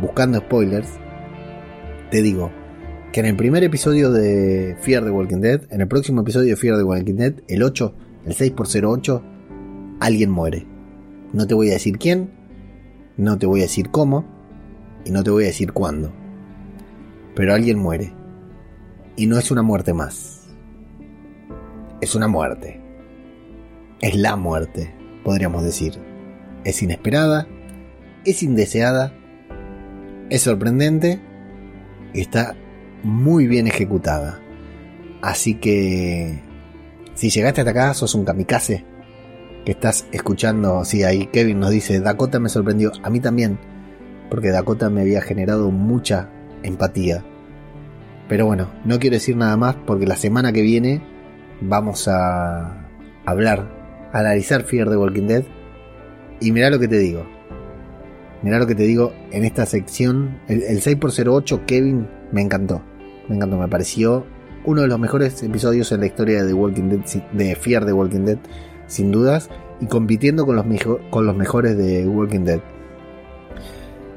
buscando spoilers, te digo que en el primer episodio de Fear the Walking Dead, en el próximo episodio de Fear the Walking Dead, el 8, el 6 por 08, alguien muere. No te voy a decir quién, no te voy a decir cómo, y no te voy a decir cuándo. Pero alguien muere. Y no es una muerte más. Es una muerte. Es la muerte, podríamos decir. Es inesperada, es indeseada, es sorprendente y está muy bien ejecutada. Así que si llegaste hasta acá, sos un kamikaze que estás escuchando. Sí, ahí Kevin nos dice, Dakota me sorprendió. A mí también, porque Dakota me había generado mucha empatía. Pero bueno, no quiero decir nada más porque la semana que viene vamos a hablar, analizar Fear the Walking Dead. Y mirá lo que te digo. Mirá lo que te digo en esta sección. El, el 6x08 Kevin me encantó. Me encantó, me pareció uno de los mejores episodios en la historia de The Walking Dead, de Fear the Walking Dead, sin dudas, y compitiendo con los, mejo- con los mejores de Walking Dead.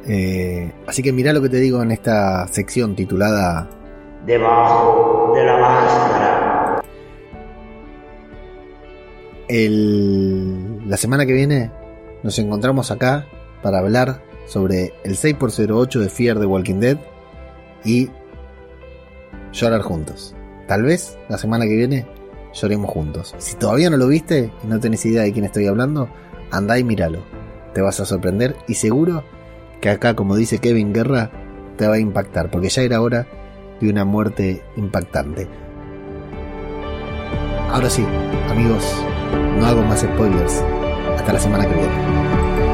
Eh, así que mirá lo que te digo en esta sección titulada Debajo de la máscara. el- la semana que viene nos encontramos acá para hablar sobre el 6x08 de Fear the Walking Dead y llorar juntos. Tal vez la semana que viene lloremos juntos. Si todavía no lo viste y no tenés idea de quién estoy hablando, andá y míralo. Te vas a sorprender y seguro que acá, como dice Kevin Guerra, te va a impactar, porque ya era hora de una muerte impactante. Ahora sí, amigos, no hago más spoilers. Hasta la semana que viene.